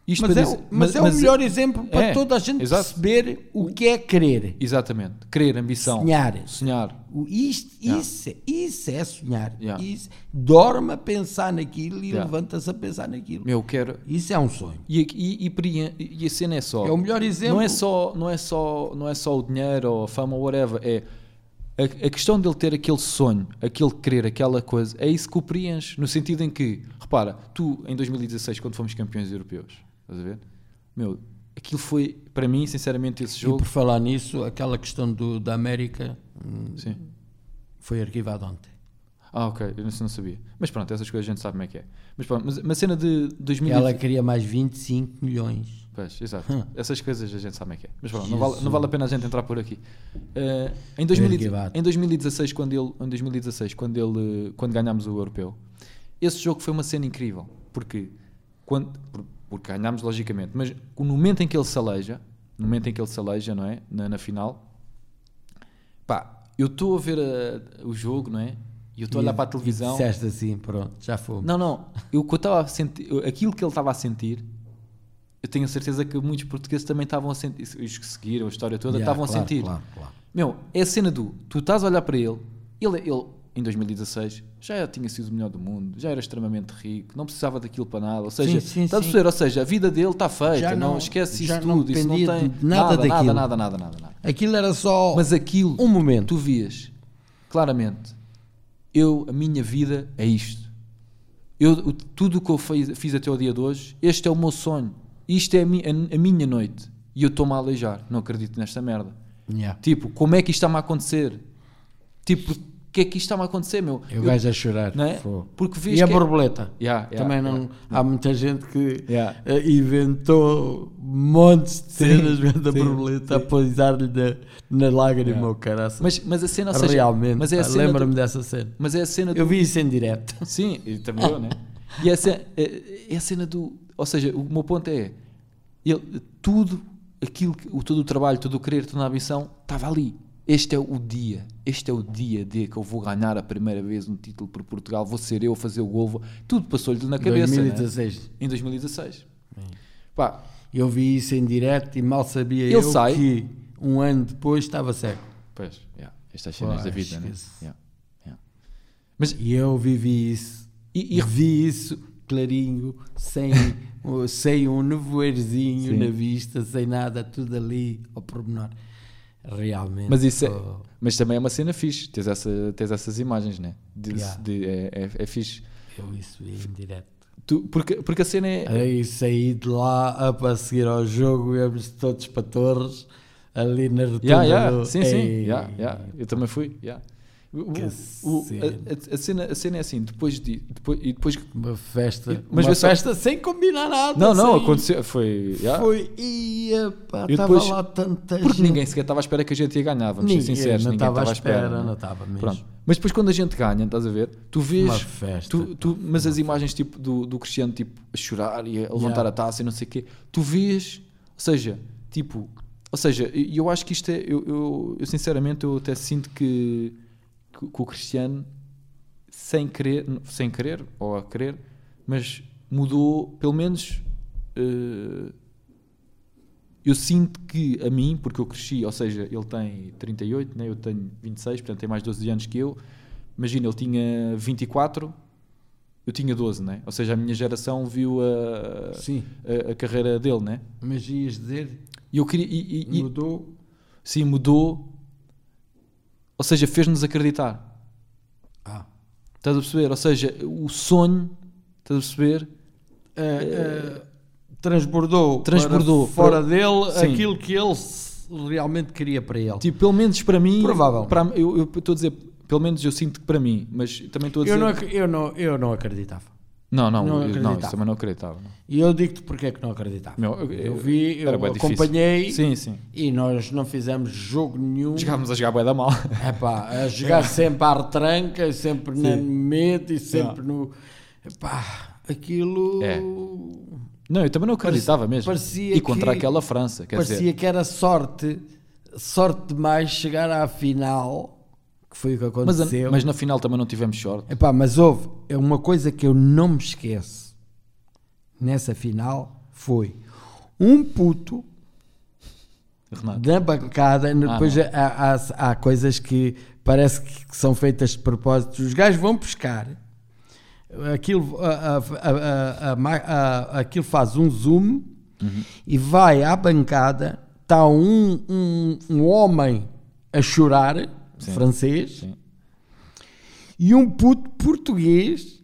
isto Mas, é, dizer- o- mas é o melhor exemplo para é, toda a gente exato. perceber o que é querer. Exatamente. Querer, ambição. Sonhar. Sonhar. O- Isto, Yeah. isso, é- isso é sonhar. Yeah. Isso, dorme a pensar naquilo e Yeah. levanta-se a pensar naquilo. Meu, quero. Isso é um sonho. E, e, e, e a cena é só. É o melhor exemplo. Não é só, não é só, não é só o dinheiro ou a fama ou whatever. É a, a questão dele ter aquele sonho, aquele querer, aquela coisa, é isso que o preenche. No sentido em que, repara, tu em 2016, quando fomos campeões europeus, estás a ver? Meu, aquilo foi, para mim, sinceramente, esse E jogo. por falar nisso, aquela questão do, da América hum, Sim. foi arquivada ontem. Ah, ok, eu não sabia. Mas pronto, essas coisas a gente sabe como é que é. Mas pronto, mas uma cena de 2000 Ela queria mais 25 milhões. Pois, exato. Hum. Essas coisas a gente sabe como é que é. Mas pronto, não vale, não vale a pena a gente entrar por aqui. Eh, em, 2000 Arquivado. em 2016, quando ele, em 2016, quando ele, quando ganhámos o europeu, esse jogo foi uma cena incrível, porque quando, porque ganhámos logicamente, mas no momento em que ele se no momento em que ele se não é, na, na final, pá, eu estou a ver a- o jogo, não é, e eu estou a olhar para a televisão. Disseste assim, pronto, já fomos. Não, não. Eu, eu estava a sentir, aquilo que ele estava a sentir, eu tenho a certeza que muitos portugueses também estavam a sentir, os que seguiram a história toda, Yeah, estavam claro, a sentir. Claro, claro. Meu, é a cena do, tu estás a olhar para ele, ele, ele em 2016 já tinha sido o melhor do mundo, já era extremamente rico, não precisava daquilo para nada, ou seja, Sim, sim, estás a? Ou seja, a vida dele está feita, Já não, não- esquece isso não tudo, isso não tem nada nada, daquilo. nada, nada, nada, nada. Aquilo era só Mas aquilo, um momento. tu vias claramente, eu, a minha vida é isto. Eu, tudo o que eu fiz, até o dia de hoje, este é o meu sonho. Isto é a, mi- a- a minha noite. E eu estou-me a aleijar. Não acredito nesta merda. Yeah. Tipo, como é que isto está-me a acontecer? Tipo, que é que isto está-me a acontecer, meu? E o gajo a chorar. não é? Porque vês E a é- borboleta? Yeah, yeah, Também não. yeah. Há muita gente que Yeah. eh, inventou montes de cenas Sim, vendo a sim, borboleta a sim. pousar-lhe na, na lágrima, Yeah. o caraças. Mas, mas a cena, ou seja, Realmente, mas é a cena lembro-me do- dessa cena. Mas é a cena do, Eu vi isso em direto. [LAUGHS] Sim, e também eu, né? E essa é, é a cena do. Ou seja, o meu ponto é. Ele, tudo aquilo, todo o trabalho, todo o querer, toda a ambição estava ali. Este é o dia. Este é o dia de que eu vou ganhar a primeira vez um título por Portugal. Vou ser eu a fazer o gol. vou- Tudo passou-lhe na cabeça. né? 2016. Em 2016. Pá, Eu vi isso em direto e mal sabia Ele eu sai. que um ano depois estava cego. pois, yeah, estas cenas Pá, da vida, né? Yeah, yeah. Mas, E eu vivi isso. e, e vi isso clarinho, sem, [LAUGHS] sem um nevoeirzinho Sim. na vista, sem nada, tudo ali ao pormenor. Realmente. Mas isso é- oh, mas também é uma cena fixe. Tens, essa, tens essas imagens, né? De, Yeah. de- é, é, é fixe. eu isso vi em direto. Tu- porque, porque a cena é. Aí saí de lá up a seguir ao jogo, íamos todos para Torres, ali na rotunda Yeah, yeah. do- Sim, sim. Yeah, yeah. Eu também fui. Yeah. O- a, a- cena, a cena é assim, depois de. Depois, e depois, Uma festa, mas uma vê só- festa sem combinar nada. não, não, sem- aconteceu. Foi. yeah. Foi, ia, pá, E estava lá tanta Porque gente. ninguém sequer estava à espera que a gente ia ganhar, vamos Ninguém, ser sinceros. não ninguém estava à espera, né? não estava mesmo. Pronto. Mas depois quando a gente ganha, estás a ver? Tu vês. Uma festa. Tu, tu- mas as imagens tipo, do, do Cristiano tipo, a chorar e a levantar Yeah. a taça e não sei o quê, tu vês, ou seja, tipo, ou seja, e eu acho que isto é, eu, eu, eu sinceramente eu até sinto que, que, que o Cristiano sem querer, sem querer ou a querer, mas mudou pelo menos eh, eu sinto que a mim, porque eu cresci, ou seja, ele tem 38, né? eu tenho 26, portanto tem mais 12 anos que eu. Imagina, ele tinha 24, eu tinha 12, né? Ou seja, a minha geração viu a, a, a carreira dele, né? Mas ias dizer, E eu queria. E, e- e- mudou. sim, mudou. Ou seja, fez-nos acreditar. Ah. Estás a perceber? Ou seja, o sonho, estás a perceber? Eh, eh, transbordou, Transbordou. para fora dele Sim. aquilo que ele realmente queria para ele. Tipo, pelo menos para mim. Provável. Para, eu estou a dizer, pelo menos eu sinto que para mim, mas também estou a dizer. eu, não, eu, não, eu não acreditava. Não, não, não eu- não, isso também não acreditava. Não. E eu digo-te porque é que não acreditava. Meu, eu- eu vi, eu acompanhei Sim, sim. e nós não fizemos jogo nenhum. Jogávamos a jogar bué da mal. [LAUGHS] Epá, a jogar sempre à retranca, sempre na Sim. medo e sempre no. Epá, aquilo. É. Não, eu também não acreditava mesmo. parecia e contra que- aquela França, quer parecia dizer. que era sorte, sorte demais chegar à final, que foi o que Mas, aconteceu. mas na final também não tivemos sorte. Epá, mas houve, é uma coisa que eu não me esqueço nessa final foi um puto Renato. da bancada, depois não. há, há- há coisas que parece que são feitas de propósito. Os gajos vão pescar, aquilo, a- a- a- aquilo faz um zoom Uhum. e vai à bancada. Está um, um, um homem a chorar, Sim. francês, Sim. e um puto português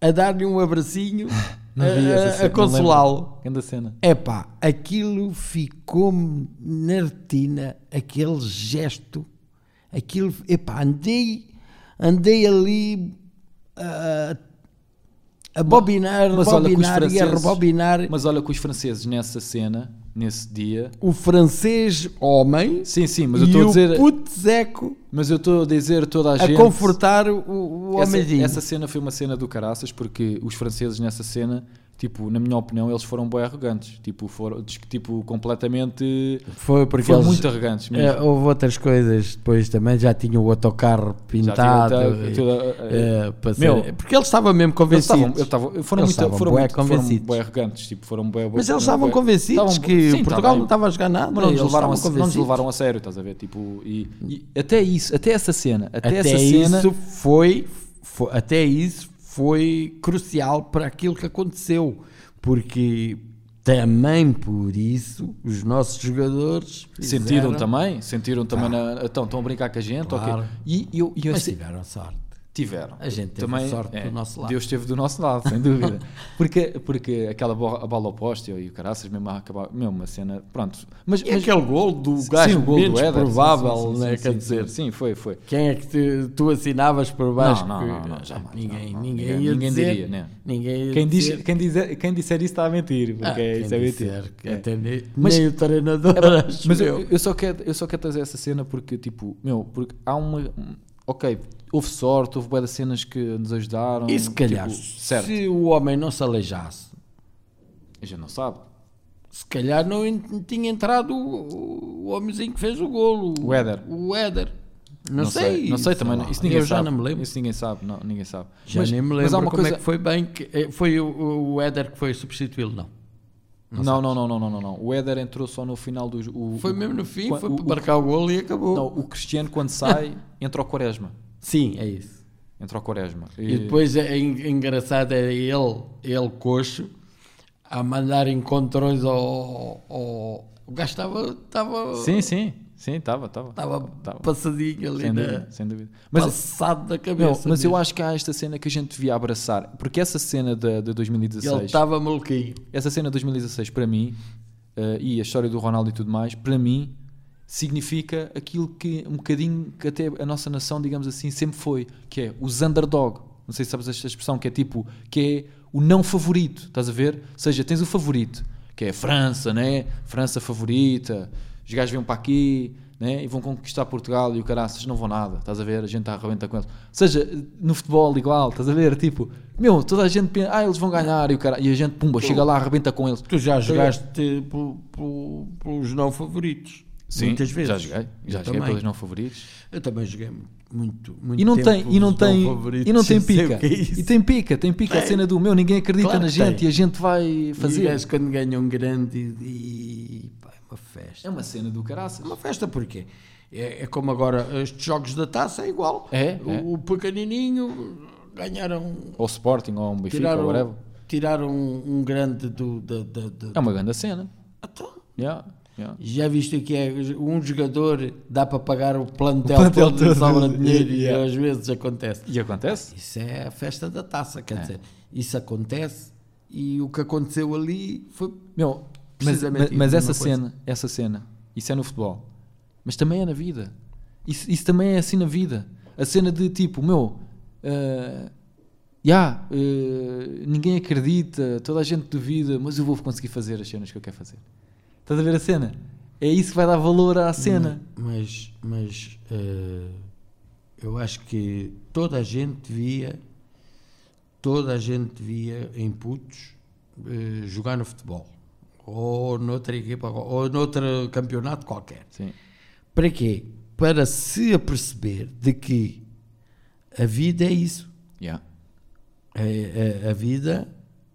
a dar-lhe um abracinho [LAUGHS] a, a não consolá-lo. Grande cena. Epá, aquilo ficou-me na retina, aquele gesto, aquilo, epá, andei, andei ali a, a bobinar, Mas olha e a rebobinar. Mas olha que os franceses nessa cena, nesse dia. O francês homem Sim, sim, mas eu estou a o dizer. puto zeco Mas eu estou a dizer toda a, a gente. confortar o, o essa, homenzinho. essa cena foi uma cena do caraças porque os franceses nessa cena, tipo, na minha opinião, eles foram bem arrogantes. Tipo, foram tipo, completamente. Foi porque foram eles, muito arrogantes mesmo. É, houve outras coisas depois também, já tinha o autocarro pintado. tinham- e- toda- é, para ser- Meu, porque eles estavam mesmo Eles convencidos. estavam, eu estava- foram Eles muito, estavam foram bué muito, foram convencidos. bué arrogantes, tipo, foram bué, Mas eles estavam convencidos estavam- que sim, Portugal não estava a jogar nada. Mas não nos, eles levaram a, estavam não nos levaram a sério, estás a ver? Tipo, e, e até isso, até essa cena, até, Até essa cena, foi- até isso foi crucial para aquilo que aconteceu, porque também por isso os nossos jogadores sentiram fizeram- também, sentiram também, na, então, estão a brincar com a gente, Claro. ok. E, eu, eu Mas tiveram sorte. Tiveram. A gente teve também, sorte é, do nosso lado. Deus esteve do nosso lado, sem dúvida. [LAUGHS] porque, porque aquela bola, a bola oposta e o caraças mesmo a acabar, mesmo uma cena, pronto. Mas, E mas aquele gol do sim, gajo o gol do Éder, sim, provável, sim, sim, né? sim, quer sim, dizer, sim, foi, foi. quem é que te- tu assinavas por baixo? Não, que- não, não, não, jamais, ninguém, não, não, ninguém, ninguém- ia ninguém dizer, diria, né? Ninguém ia Quem, diz, dizer. quem, dizer, quem disser isso está a mentir, porque Ah, quem isso é que É. até nem, Mas- nem o treinador É, mas eu. eu, eu, só quero, eu só quero trazer essa cena porque, tipo, meu, porque há uma. Ok, houve sorte, houve boas cenas que nos ajudaram. E se calhar, tipo, certo, se o homem não se aleijasse, a gente não sabe. se calhar não tinha entrado o, o homenzinho que fez o golo. O Éder. O Éder. Não, sei. Não sei também, lá. isso ninguém eu sabe. já não me lembro. Isso ninguém sabe, não, ninguém sabe. Já mas, nem me mas lembro há uma como coisa. é que foi bem. Que, eh, foi o, o Éder que foi substituí-lo, não. Não, não, não, não, não, não, não. O Éder entrou só no final do. O, Foi o- mesmo no fim, o- foi o- para marcar o golo e acabou. Não, o Cristiano, quando sai, [LAUGHS] entra o Quaresma. Sim, é isso. Entra o Quaresma. E depois é en- engraçado é ele, ele coxo, a mandar encontrões ao. ao o gajo estava. estava Sim, sim, sim, estava, estava. Estava Tava. passadinho ali Sem na. dúvida, sem dúvida. Mas, passado da Não, cabeça. mas eu mesmo. acho que há esta cena que a gente devia abraçar, porque essa cena de, de 2016, Ele estava maluquinho. essa cena de 2016 para mim, eh, e a história do Ronaldo e tudo mais, para mim significa aquilo que um bocadinho que até a nossa nação, digamos assim, sempre foi, que é os underdog. Não sei se sabes esta expressão, que é tipo, que é o não favorito, estás a ver? Ou seja, tens o favorito, que é a França, né? França favorita, os gajos vêm para aqui, né? E vão conquistar Portugal e o caraças não vão nada, estás a ver? A gente está a arrebentar com eles. Ou seja, no futebol igual, estás a ver? Tipo, meu, toda a gente pensa, ah, eles vão ganhar e, o cara... e a gente, pumba, chega lá, arrebenta com eles. Tu já jogaste pel- pel- pelos não favoritos. Sim, muitas vezes. já joguei, já Eu joguei também. pelos não favoritos. Eu também joguei muito, muito E não tem, e não tem, favoritos, e não tem [LAUGHS] pica. é. E tem pica, tem pica a Tem. cena do meu, ninguém acredita Claro na gente tem. e a gente vai E fazer. gajos quando ganham grande e, e, pá, festa. É uma cena do caraças. É uma festa porquê? É, é como agora estes jogos da taça, é igual. É, o, é. o pequenininho ganharam. Ou Sporting, ou um Benfica, ou Tiraram, whatever. tiraram um, um grande do. Da, da, da- É uma grande cena. Então, Yeah, yeah. já viste que é um jogador dá para pagar o plantel, plantel todo, todo. sobra dinheiro Yeah. e às vezes acontece. E acontece? Isso é a festa da taça, quer É. dizer, isso acontece e o que aconteceu ali foi Meu, mas, Precisamente mas, mas essa coisa. cena, essa cena, isso é no futebol. Mas também é na vida. Isso, isso também é assim na vida. A cena de tipo, meu, eh, já, eh, ninguém acredita, toda a gente duvida, mas eu vou conseguir fazer as cenas que eu quero fazer. Estás a ver a cena? É isso que vai dar valor à cena. Mas, mas eh, eu acho que toda a gente via, toda a gente via em putos eh, jogar no futebol. Ou noutra equipa, ou noutro campeonato qualquer. Sim. Para quê? Para se aperceber de que a vida é isso. Yeah. A, a- a vida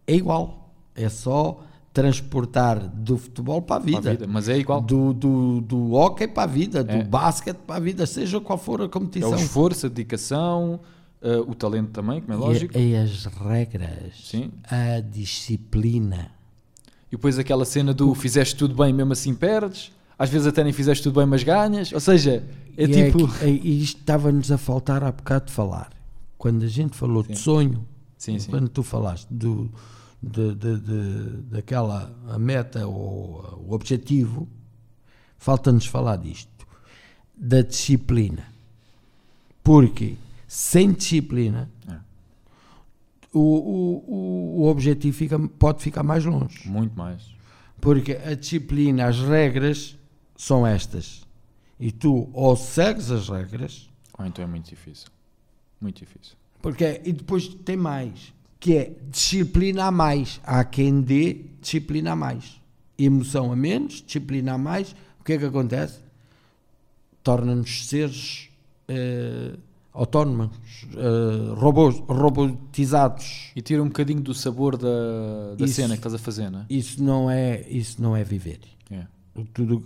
é igual. É só transportar do futebol para a vida. Para a vida, Mas é igual. Do, do, do hockey para a vida, do É. basquete para a vida, seja qual for a É competição. o esforço, a dedicação, eh, o talento também, como é lógico. E, e as regras, Sim. a disciplina. E depois aquela cena do fizeste tudo bem, mesmo assim perdes. Às vezes até nem fizeste tudo bem, mas ganhas. Ou seja, é e tipo. que- é- e isto estava-nos a faltar há bocado de falar. Quando a gente falou de Sim. sonho, Sim, sim. quando tu falaste do, de, de- de- daquela a meta ou o objetivo, falta-nos falar disto, da disciplina. Porque sem disciplina É. o, o, o, objetivo fica, pode ficar mais longe. Muito mais. Porque a disciplina, as regras são estas. E tu ou segues as regras, Ou então é muito difícil. Muito difícil. porque é- e depois tem mais, que é disciplina a mais. Há quem dê disciplina a mais. Emoção a menos, disciplina a mais. O que é que acontece? Torna-nos seres eh, autónomos, eh, robôs, robotizados. E tira um bocadinho do sabor da, da Isso. cena que estás a fazer, não é? Isso não é, isso não é viver. É. Tudo,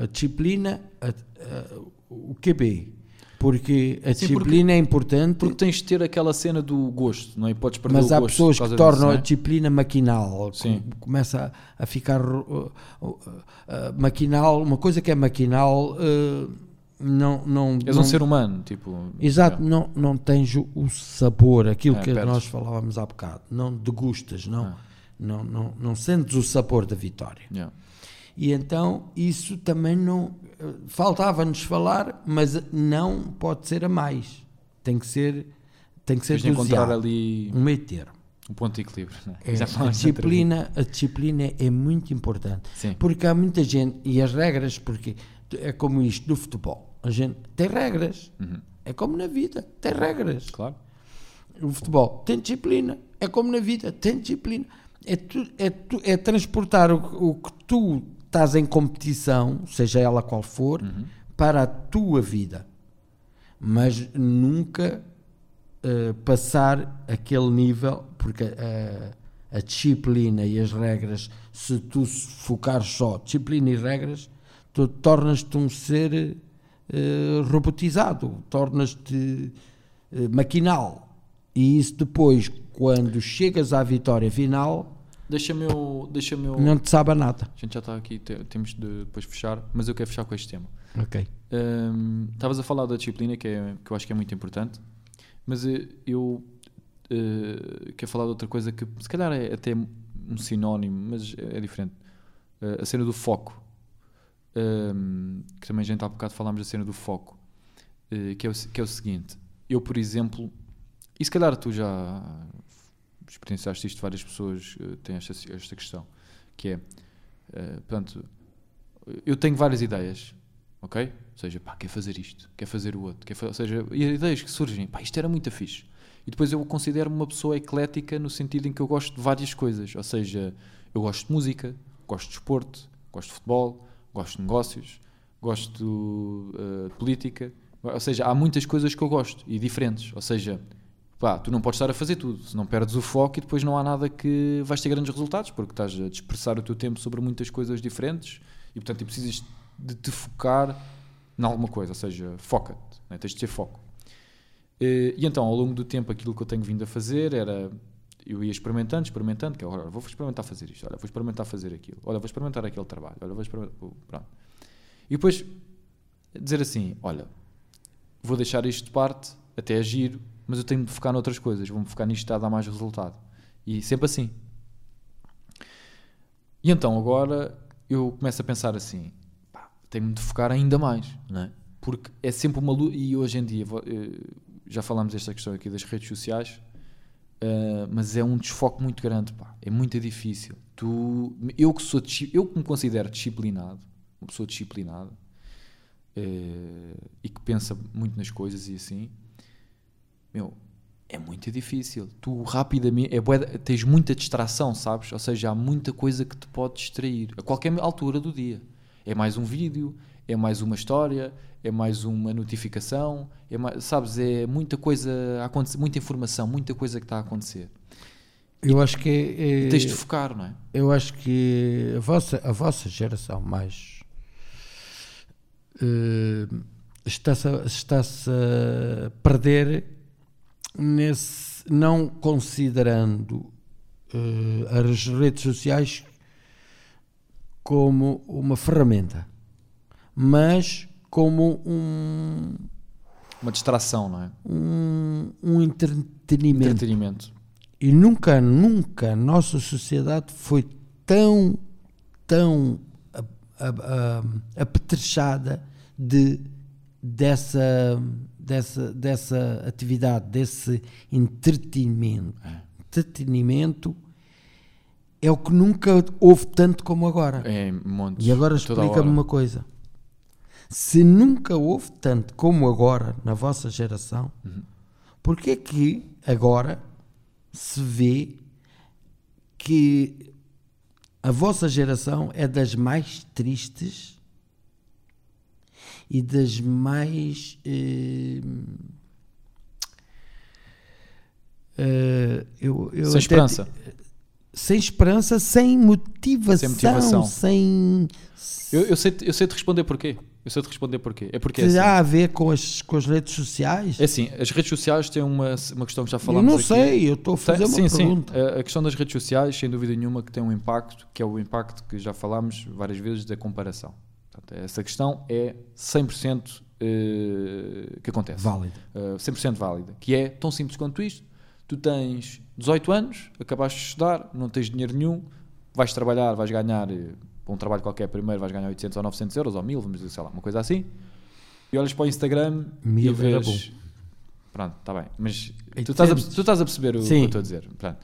a disciplina, a- a- o QB. Porque a Sim, disciplina é importante, Porque tens de ter aquela cena do gosto, não é? Podes perder mas o há gosto pessoas por que tornam disso, não a é? disciplina maquinal. Sim. Com- Começa a, a ficar uh, uh, uh, maquinal. Uma coisa que é maquinal uh, não. não, És não um ser humano, tipo. Exato, é. não, não tens o, o sabor, aquilo É, que perdes. nós falávamos há bocado. Não degustas, não, Ah. não, não, não sentes o sabor da vitória. Yeah. E então isso também não. Faltava-nos falar, mas não pode ser a mais. Tem que ser, tem que ser de encontrar ali um meio termo. um ponto de equilíbrio. Não é? A, disciplina, a disciplina é muito importante. Sim. Porque há muita gente, e as regras, porque é como isto do futebol. A gente tem regras. Uhum. É como na vida, tem regras. Claro. O futebol tem disciplina. É como na vida, tem disciplina. É, tu, é, tu, é transportar o, o que tu estás em competição, seja ela qual for, Uhum. para a tua vida. Mas nunca eh, passar aquele nível, porque eh, a disciplina e as regras, se tu focares só disciplina e regras, tu tornas-te um ser eh, robotizado, tornas-te maquinal. E isso depois, quando chegas à vitória final, Deixa-me eu. Deixa-me eu... não te sabe a nada. A gente já está aqui, te- temos de depois fechar, mas eu quero fechar com este tema. Ok. Hum, Estavas a falar da disciplina, que, é, que eu acho que é muito importante, mas eh, eu eh, quero falar de outra coisa que se calhar é até um sinónimo, mas é, é diferente. Eh, a cena do foco. Hum, que também a gente há bocado falámos da cena do foco, eh, que, é o, que é o seguinte: eu, por exemplo, e se calhar tu já experienciaste isto, várias pessoas eh, têm esta, esta questão, que é, eh, portanto, eu tenho várias ideias, ok? Ou seja, pá, quer fazer isto, quer fazer o outro, quer ou seja, e ideias que surgem, pá, isto era muito fixe. E depois eu considero-me uma pessoa eclética no sentido em que eu gosto de várias coisas, ou seja, eu gosto de música, gosto de esporte, gosto de futebol, gosto de negócios, gosto eh, de política, ou seja, há muitas coisas que eu gosto e diferentes, ou seja, pá, tu não podes estar a fazer tudo, senão perdes o foco e depois não há nada que vais ter grandes resultados, porque estás a dispersar o teu tempo sobre muitas coisas diferentes E portanto, precisas de te focar em alguma coisa, ou seja, foca-te, né? tens de ter foco. Eh, E então, ao longo do tempo, aquilo que eu tenho vindo a fazer era. Eu ia experimentando, experimentando, que é, olha, vou experimentar fazer isto, olha, vou experimentar fazer aquilo, olha, vou experimentar aquele trabalho, olha, vou experimentar. Pronto. E depois dizer assim: olha, vou deixar isto de parte, até é giro, mas eu tenho de focar noutras coisas, vou-me focar nisto está a dar mais resultado. E sempre assim. E então agora eu começo a pensar assim: pá, tenho de focar ainda mais, não é? Porque é sempre uma luta, e hoje em dia, eh, já falámos desta questão aqui das redes sociais, eh, mas é um desfoque muito grande, pá, é muito difícil. Tu, eu, que sou, eu que me considero disciplinado, uma pessoa disciplinada, eh, e que pensa muito nas coisas e assim, meu, é muito difícil. Tu rapidamente, é bué tens muita distração, sabes? Ou seja, há muita coisa que te pode distrair a qualquer altura do dia. É mais um vídeo, é mais uma história, é mais uma notificação, é mais, sabes? É muita coisa a acontecer, muita informação, muita coisa que está a acontecer. Eu acho que é, E tens de focar, não é? eu acho que a vossa, a vossa geração mais eh, está-se a, está-se a perder nesse não considerando eh, as redes sociais como uma ferramenta, mas como um, Uma distração, não é? um, um entretenimento. Entretenimento. E nunca, nunca a nossa sociedade foi tão, tão apetrechada de, dessa, dessa, dessa atividade, desse entretenimento. Entretenimento é o que nunca houve tanto como agora. É montes. E agora explica-me uma coisa. Se nunca houve tanto como agora na vossa geração, Uhum. porque é que agora se vê que a vossa geração é das mais tristes e das mais eh, eh, eu, eu Sem esperança. sem esperança, sem motivação, Sem motivação. sem Eu, eu sei, eu sei te responder porquê. Eu sei te responder porquê. É porque é assim. terá a ver com as, com as redes sociais? É assim, as redes sociais têm uma, uma questão que já eu falámos não aqui. sei, eu estou a fazer Tem- uma sim, pergunta. sim. A, a questão das redes sociais, sem dúvida nenhuma, que tem um impacto, que é o impacto que já falámos várias vezes da comparação. Portanto, essa questão é 100% eh, que acontece. Válido. Uh, 100% válida, que é tão simples quanto isto. Tu tens 18 anos, acabaste de estudar, não tens dinheiro nenhum, vais trabalhar, vais ganhar, eh, um trabalho qualquer primeiro, vais ganhar 800 ou 900 euros, ou 1000, vamos dizer, sei lá, uma coisa assim, e olhas para o Instagram Mil e vês... Pronto, está bem, mas tu estás, a, 800. tu estás a perceber o que Sim. eu estou a dizer. Pronto.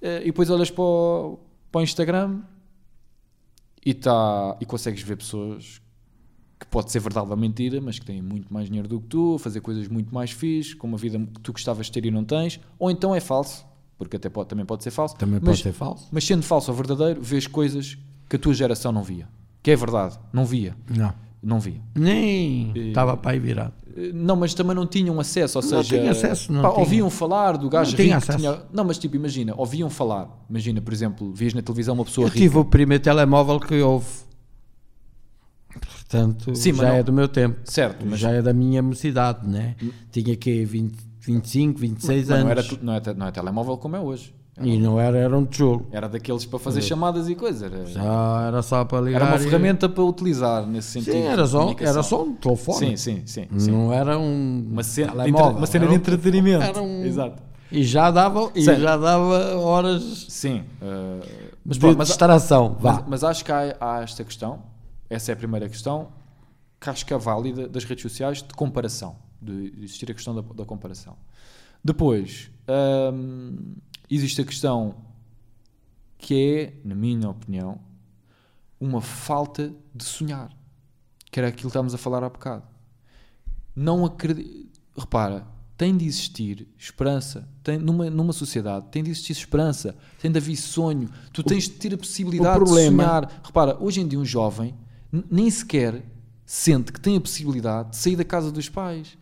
Eh, E depois olhas para o, para o Instagram e, tá, e consegues ver pessoas que pode ser verdade ou mentira, mas que têm muito mais dinheiro do que tu, a fazer coisas muito mais fixe, com uma vida que tu gostavas de ter e não tens, ou então é falso, porque até pode, também pode ser falso, Também mas, pode ser falso? mas sendo falso ou verdadeiro, vês coisas que a tua geração não via. Que é verdade, não via, Não. Não via. Nem estava para aí virado. Eh, Não, mas também não tinham acesso, ou Não seja, tinha acesso, não pá, tinha. ouviam falar do gajo Não tinha rico que acesso. tinha... Não, mas tipo, imagina, ouviam falar, imagina, por exemplo, vias na televisão uma pessoa Eu rica. tive o primeiro telemóvel que houve. Portanto, Sim, mas já não- é do meu tempo. Certo, mas Já é da minha mocidade, né? Tinha que 20, 25, 26 mas anos. não, era, não, é, te- não é telemóvel como é hoje. E não era, era um tijolo. Era daqueles para fazer chamadas e coisa. Era, Já era só para ligar. era uma e- ferramenta para utilizar nesse sentido. Sim, era só, era só um telefone. Sim, sim, sim. sim. Não era um Uma cena, de, entre- uma cena era de entretenimento. Era um, Exato. E já dava, e Sim. já dava horas Sim. eh, mas, de pronto, mas, distração. mas, Vá. mas acho que há, há esta questão, essa é a primeira questão, que acho que é válida das redes sociais de comparação, de existir a questão da, da comparação. Depois, hum, existe a questão que é, na minha opinião, uma falta de sonhar, que era aquilo que estávamos a falar há bocado. Não acredito. Repara, tem de existir esperança. Tem, numa, numa sociedade tem de existir esperança, tem de haver sonho. Tu tens de ter a possibilidade o problema- de sonhar. Repara, hoje em dia um jovem nem sequer sente que tem a possibilidade de sair da casa dos pais.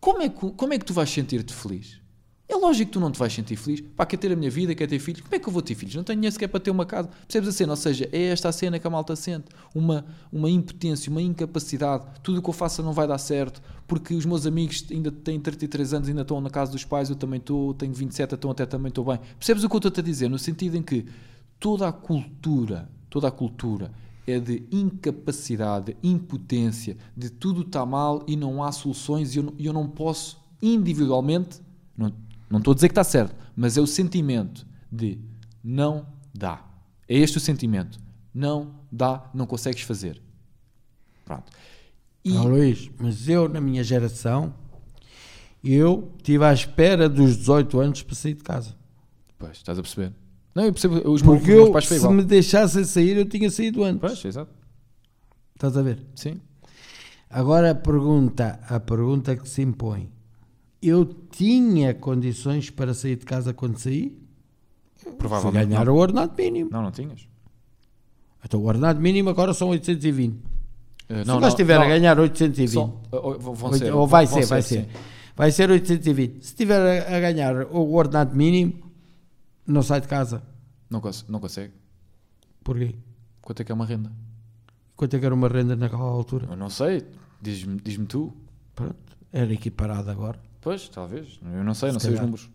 Como é que, como é que tu vais sentir-te feliz? É lógico que tu não te vais sentir feliz. Pá, quer ter a minha vida, quer ter filhos. Como é que eu vou ter filhos? Não tenho dinheiro sequer para ter uma casa. Percebes a cena? Ou seja, é esta a cena que a malta sente. Uma, uma impotência, uma incapacidade. Tudo o que eu faça não vai dar certo. Porque os meus amigos ainda têm 33 anos, ainda estão na casa dos pais, eu também estou, tenho 27, então até também estou bem. Percebes o que eu estou a dizer? No sentido em que toda a cultura, toda a cultura é de incapacidade, de impotência, de tudo está mal e não há soluções e eu, eu não posso individualmente, não, não estou a dizer que está certo, mas é o sentimento de não dá. É este o sentimento. Não dá, não consegues fazer. Pronto. E, Ah, Luís, mas eu, na minha geração, eu estive à espera dos 18 anos para sair de casa. pois, estás a perceber? Não, eu percebo, os meus, Porque meus eu, foi se me deixassem sair, eu tinha saído antes. Pois, exato. Estás a ver? Sim. Agora a pergunta, a pergunta que se impõe. Eu tinha condições para sair de casa quando saí? Provavelmente. ganhar não. o ordenado mínimo. não, não tinhas. Então o ordenado mínimo agora são 820. Eh, Se o gajo estiver a ganhar 820, Só- ou, ser, ou vai vão ser, vai ser, sim. vai ser 820. Se estiver a, a ganhar o ordenado mínimo, não sai de casa. Não, cons- não consegue. Porquê? Quanto é que é uma renda? Quanto é que era uma renda naquela altura? Eu não sei. Diz-me diz tu. Pronto, era equiparado agora. Pois, talvez. Eu não sei, Se não sei os números.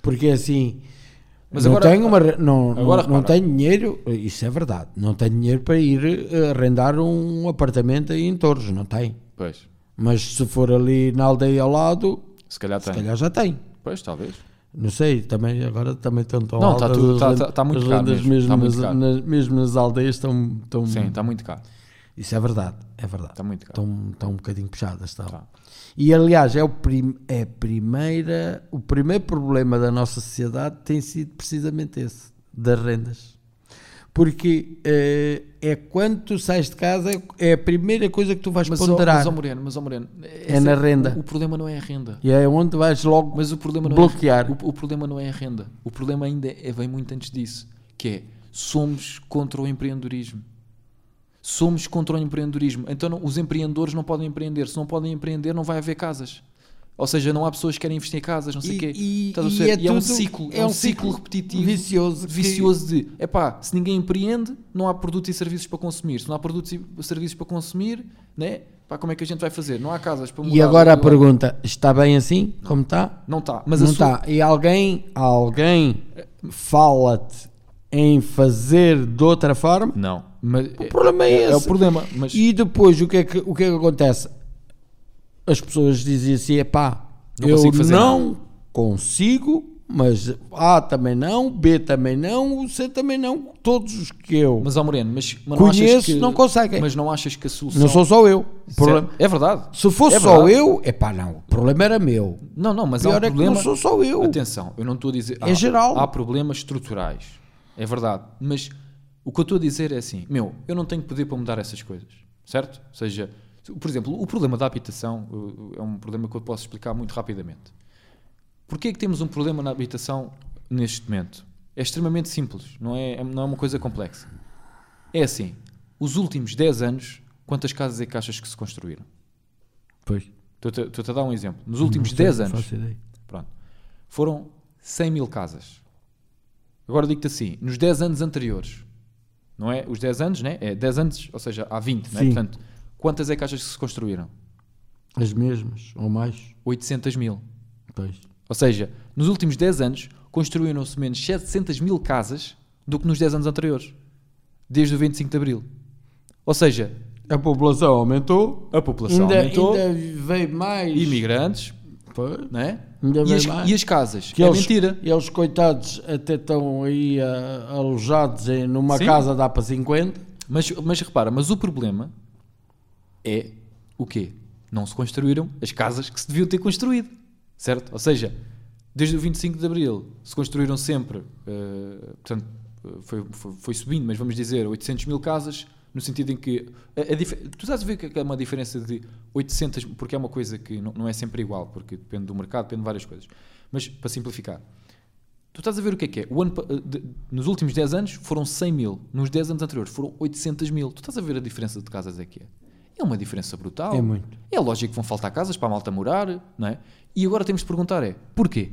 Porque assim, Mas não agora- tenho uma, não, não- agora não, repara. tenho dinheiro, isso é verdade, não tenho dinheiro para ir eh, arrendar um apartamento aí em Torres, não tem. Pois. Mas se for ali na aldeia ao lado, Se calhar se tem. calhar já tem. Pois, talvez. Não sei, também agora também estão tão Não, tá altas tudo- as tá- rendas- tá- muito caro mesmo, mesmo, tá muito nas, caro. nas- mesmo nas aldeias estão, estão Sim, está muito caro. isso é verdade, é verdade. Está muito caro. Estão, estão um bocadinho puxadas, estão. Tá. E aliás, é, o prim, é primeira, o primeiro problema da nossa sociedade tem sido precisamente esse, das rendas. Porque eh, é quando tu sais de casa, é a primeira coisa que tu vais Mas, ó, ponderar. mas, ó Moreno, mas, ó Moreno, É na renda. O, o problema não é a renda. E é onde vais logo Mas o problema não bloquear. É, o, o problema não é a renda. O problema ainda é, vem muito antes disso. Que é, somos contra o empreendedorismo. Somos contra o empreendedorismo. Então não- os empreendedores não podem empreender. Se não podem empreender, não vai haver casas. Ou seja, não há pessoas que querem investir em casas, não sei o E- quê. e- e perceber? é E é um ciclo, é um ciclo repetitivo, vicioso que- vicioso de, epá, se ninguém empreende, não há produtos e serviços para consumir. Se não há produtos e serviços para consumir, né? Pá, como é que a gente vai fazer? Não há casas para mudar. E agora a pergunta, está bem assim, como está? Não está. Mas não sua- está. E alguém, alguém fala-te em fazer de outra forma? Não. Mas O problema é é, o esse. problema. Mas E depois o que é que, o que, é que acontece? As pessoas dizem assim: pá, Não eu consigo fazer não consigo, mas A também não, B também não, o C também não. Todos os que eu Mas, ó Moreno, mas, mas não achas conheço que, não conseguem. Mas não achas que a solução. Não sou só eu. O Certo? problema- É verdade. Se fosse É só verdade. eu, é pá, não. O problema era meu. Não, não, mas há Pior um é que problema. não sou só eu. Atenção, eu não estou a dizer. É há, geral. Há problemas estruturais. É verdade. Mas o que eu estou a dizer é assim: meu, eu não tenho poder para mudar essas coisas. Certo? Ou seja, por exemplo, o problema da habitação é um problema que eu posso explicar muito rapidamente. Porquê é que temos um problema na habitação neste momento? É extremamente simples, não é, não é uma coisa complexa. É assim: os últimos 10 anos, quantas casas é que achas que se construíram? Pois. Estou-te a- dar um exemplo. Nos últimos 10 Não anos, faço ideia. Pronto. Foram 100 mil casas. Agora digo-te assim, nos 10 anos anteriores, não é? Os 10 anos, né? É 10 anos, ou seja, há 20, né? Sim. Portanto, quantas é que achas que se construíram? As mesmas, ou mais. 800 mil. Pois. Ou seja, nos últimos 10 anos, construíram-se menos 700 mil casas do que nos 10 anos anteriores. Desde o 25 de Abril. Ou seja, A população aumentou. a população ainda, aumentou, ainda veio mais. imigrantes, Pois. é? Ainda E as, e as casas? Que é eles, mentira. Eles, coitados, até estão aí ah, alojados em, numa Sim. casa dá para 50. Mas, mas repara, mas o problema é o quê? Não se construíram as casas que se deviam ter construído, certo? Ou seja, desde o 25 de Abril se construíram sempre, eh, portanto, eh, foi, foi, foi subindo, mas vamos dizer 800 mil casas, no sentido em que, a, a tu estás a ver que é uma diferença de 800, porque é uma coisa que não, não é sempre igual, porque depende do mercado, depende de várias coisas, mas para simplificar, Tu estás a ver o que é que é? O ano, pa- de- nos últimos 10 anos foram 100 mil. Nos 10 anos anteriores foram 800 mil. Tu estás a ver a diferença de casas é que é? É uma diferença brutal. É muito. É lógico que vão faltar casas para a malta morar, não é? E agora temos de perguntar é, porquê?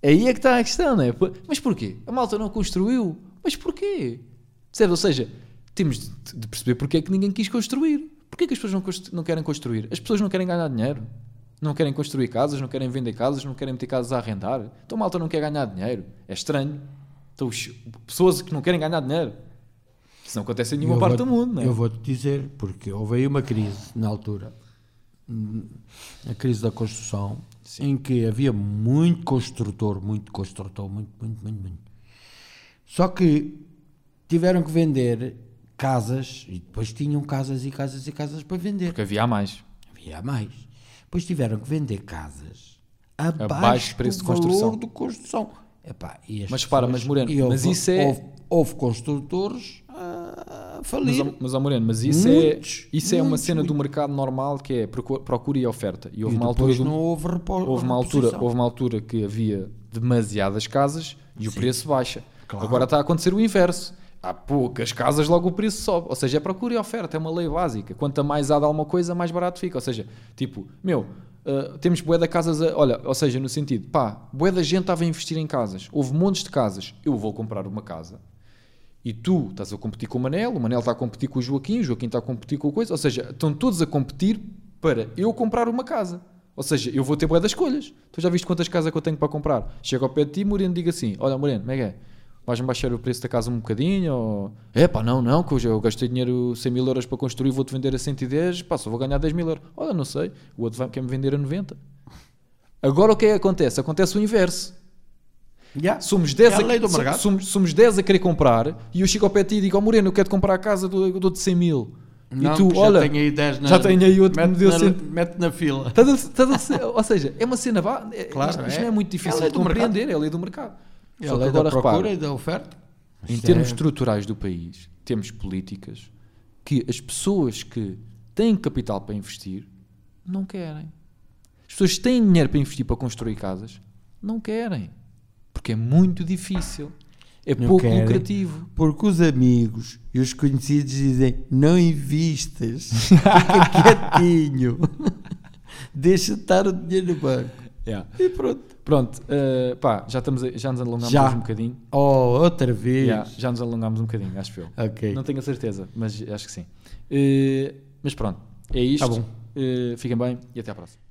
Aí é que está a questão, não é? Mas porquê? A malta não construiu. Mas porquê? Ou seja, temos de, de perceber porque é que ninguém quis construir. Porquê que as pessoas não, não querem construir? As pessoas não querem ganhar dinheiro. Não querem construir casas, não querem vender casas, não querem meter casas a arrendar. Então malta não quer ganhar dinheiro. É estranho. Então, pessoas que não querem ganhar dinheiro. Isso não acontece em nenhuma Eu parte vou- do mundo, não é? Eu vou-te dizer, porque houve aí uma crise na altura, a crise da construção, em que havia muito construtor, muito construtor, muito, muito, muito, muito. Só que tiveram que vender casas, e depois tinham casas e casas e casas para vender. Porque havia a mais. Havia mais. Depois tiveram que vender casas abaixo, Abaixo de preço do de construção. de construção. Epá, as Mas pessoas- mas, Moreno, houve, mas isso é- Houve, houve construtores a Mas, falir. ó- mas ó Moreno, mas isso Muitos, é, isso é uma muitos, cena do muitos. mercado normal que é procu- procura e oferta. E houve e uma altura do- não houve houve uma altura, houve uma altura que havia demasiadas casas e o preço baixa. Claro. Agora está a acontecer o inverso. Há poucas casas, logo o preço sobe. Ou seja, é procura e oferta, é uma lei básica. Quanto mais há de alguma coisa, mais barato fica. Ou seja, tipo, meu, uh, temos bué de casas, a- olha, ou seja, no sentido, pá, bué da gente estava a investir em casas. Houve montes de casas. Eu vou comprar uma casa. E tu estás a competir com o Manel, o Manel está a competir com o Joaquim, o Joaquim está a competir com o coisa. Ou seja, estão todos a competir para eu comprar uma casa. Ou seja, eu vou ter bué das escolhas. Tu já viste quantas casas que eu tenho para comprar? Chego ao pé de ti, Moreno, diga assim: Olha, Moreno, como é que é? Vais-me baixar o preço da casa um bocadinho? Ou... É pá, não, não, que hoje eu gastei dinheiro 100 mil euros para construir, vou-te vender a 110, pá, só vou ganhar 10 mil euros. Olha, não sei, o outro quer-me vender a 90. Agora o que é que acontece? Acontece o inverso. Já. Somos 10, É a lei do a, somos, somos 10 a querer comprar e eu chego ao pé de ti e digo: Ó Moreno, eu quero comprar a casa, dou-te 100 mil. Não, e tu, olha, já tenho aí 10 na, já tenho aí outro que mete me deu na, cento- mete na fila. Estás a- ser- ou seja, é uma cena. vá- é- Claro, isto, isto é. não é muito É difícil lei de do mercado. compreender, é a lei do mercado. É Só a lei da agora procura repara, e da oferta. em termos é- estruturais do país, temos políticas que as pessoas que têm capital para investir não querem. As pessoas que têm dinheiro para investir para construir casas não querem. Porque é muito difícil. É Não pouco querem. lucrativo. Porque os amigos e os conhecidos dizem: não investas, [LAUGHS] fica quietinho, [LAUGHS] deixa estar o dinheiro no banco. Yeah. E pronto. Pronto, eh, pá, já, estamos a- já nos alongámos Já. hoje um bocadinho. Oh, outra vez. Yeah, já nos alongámos um bocadinho, acho eu. Ok. Não tenho a certeza, mas acho que sim. Eh, mas pronto, é isto. Tá bom. Eh, fiquem bem e até à próxima.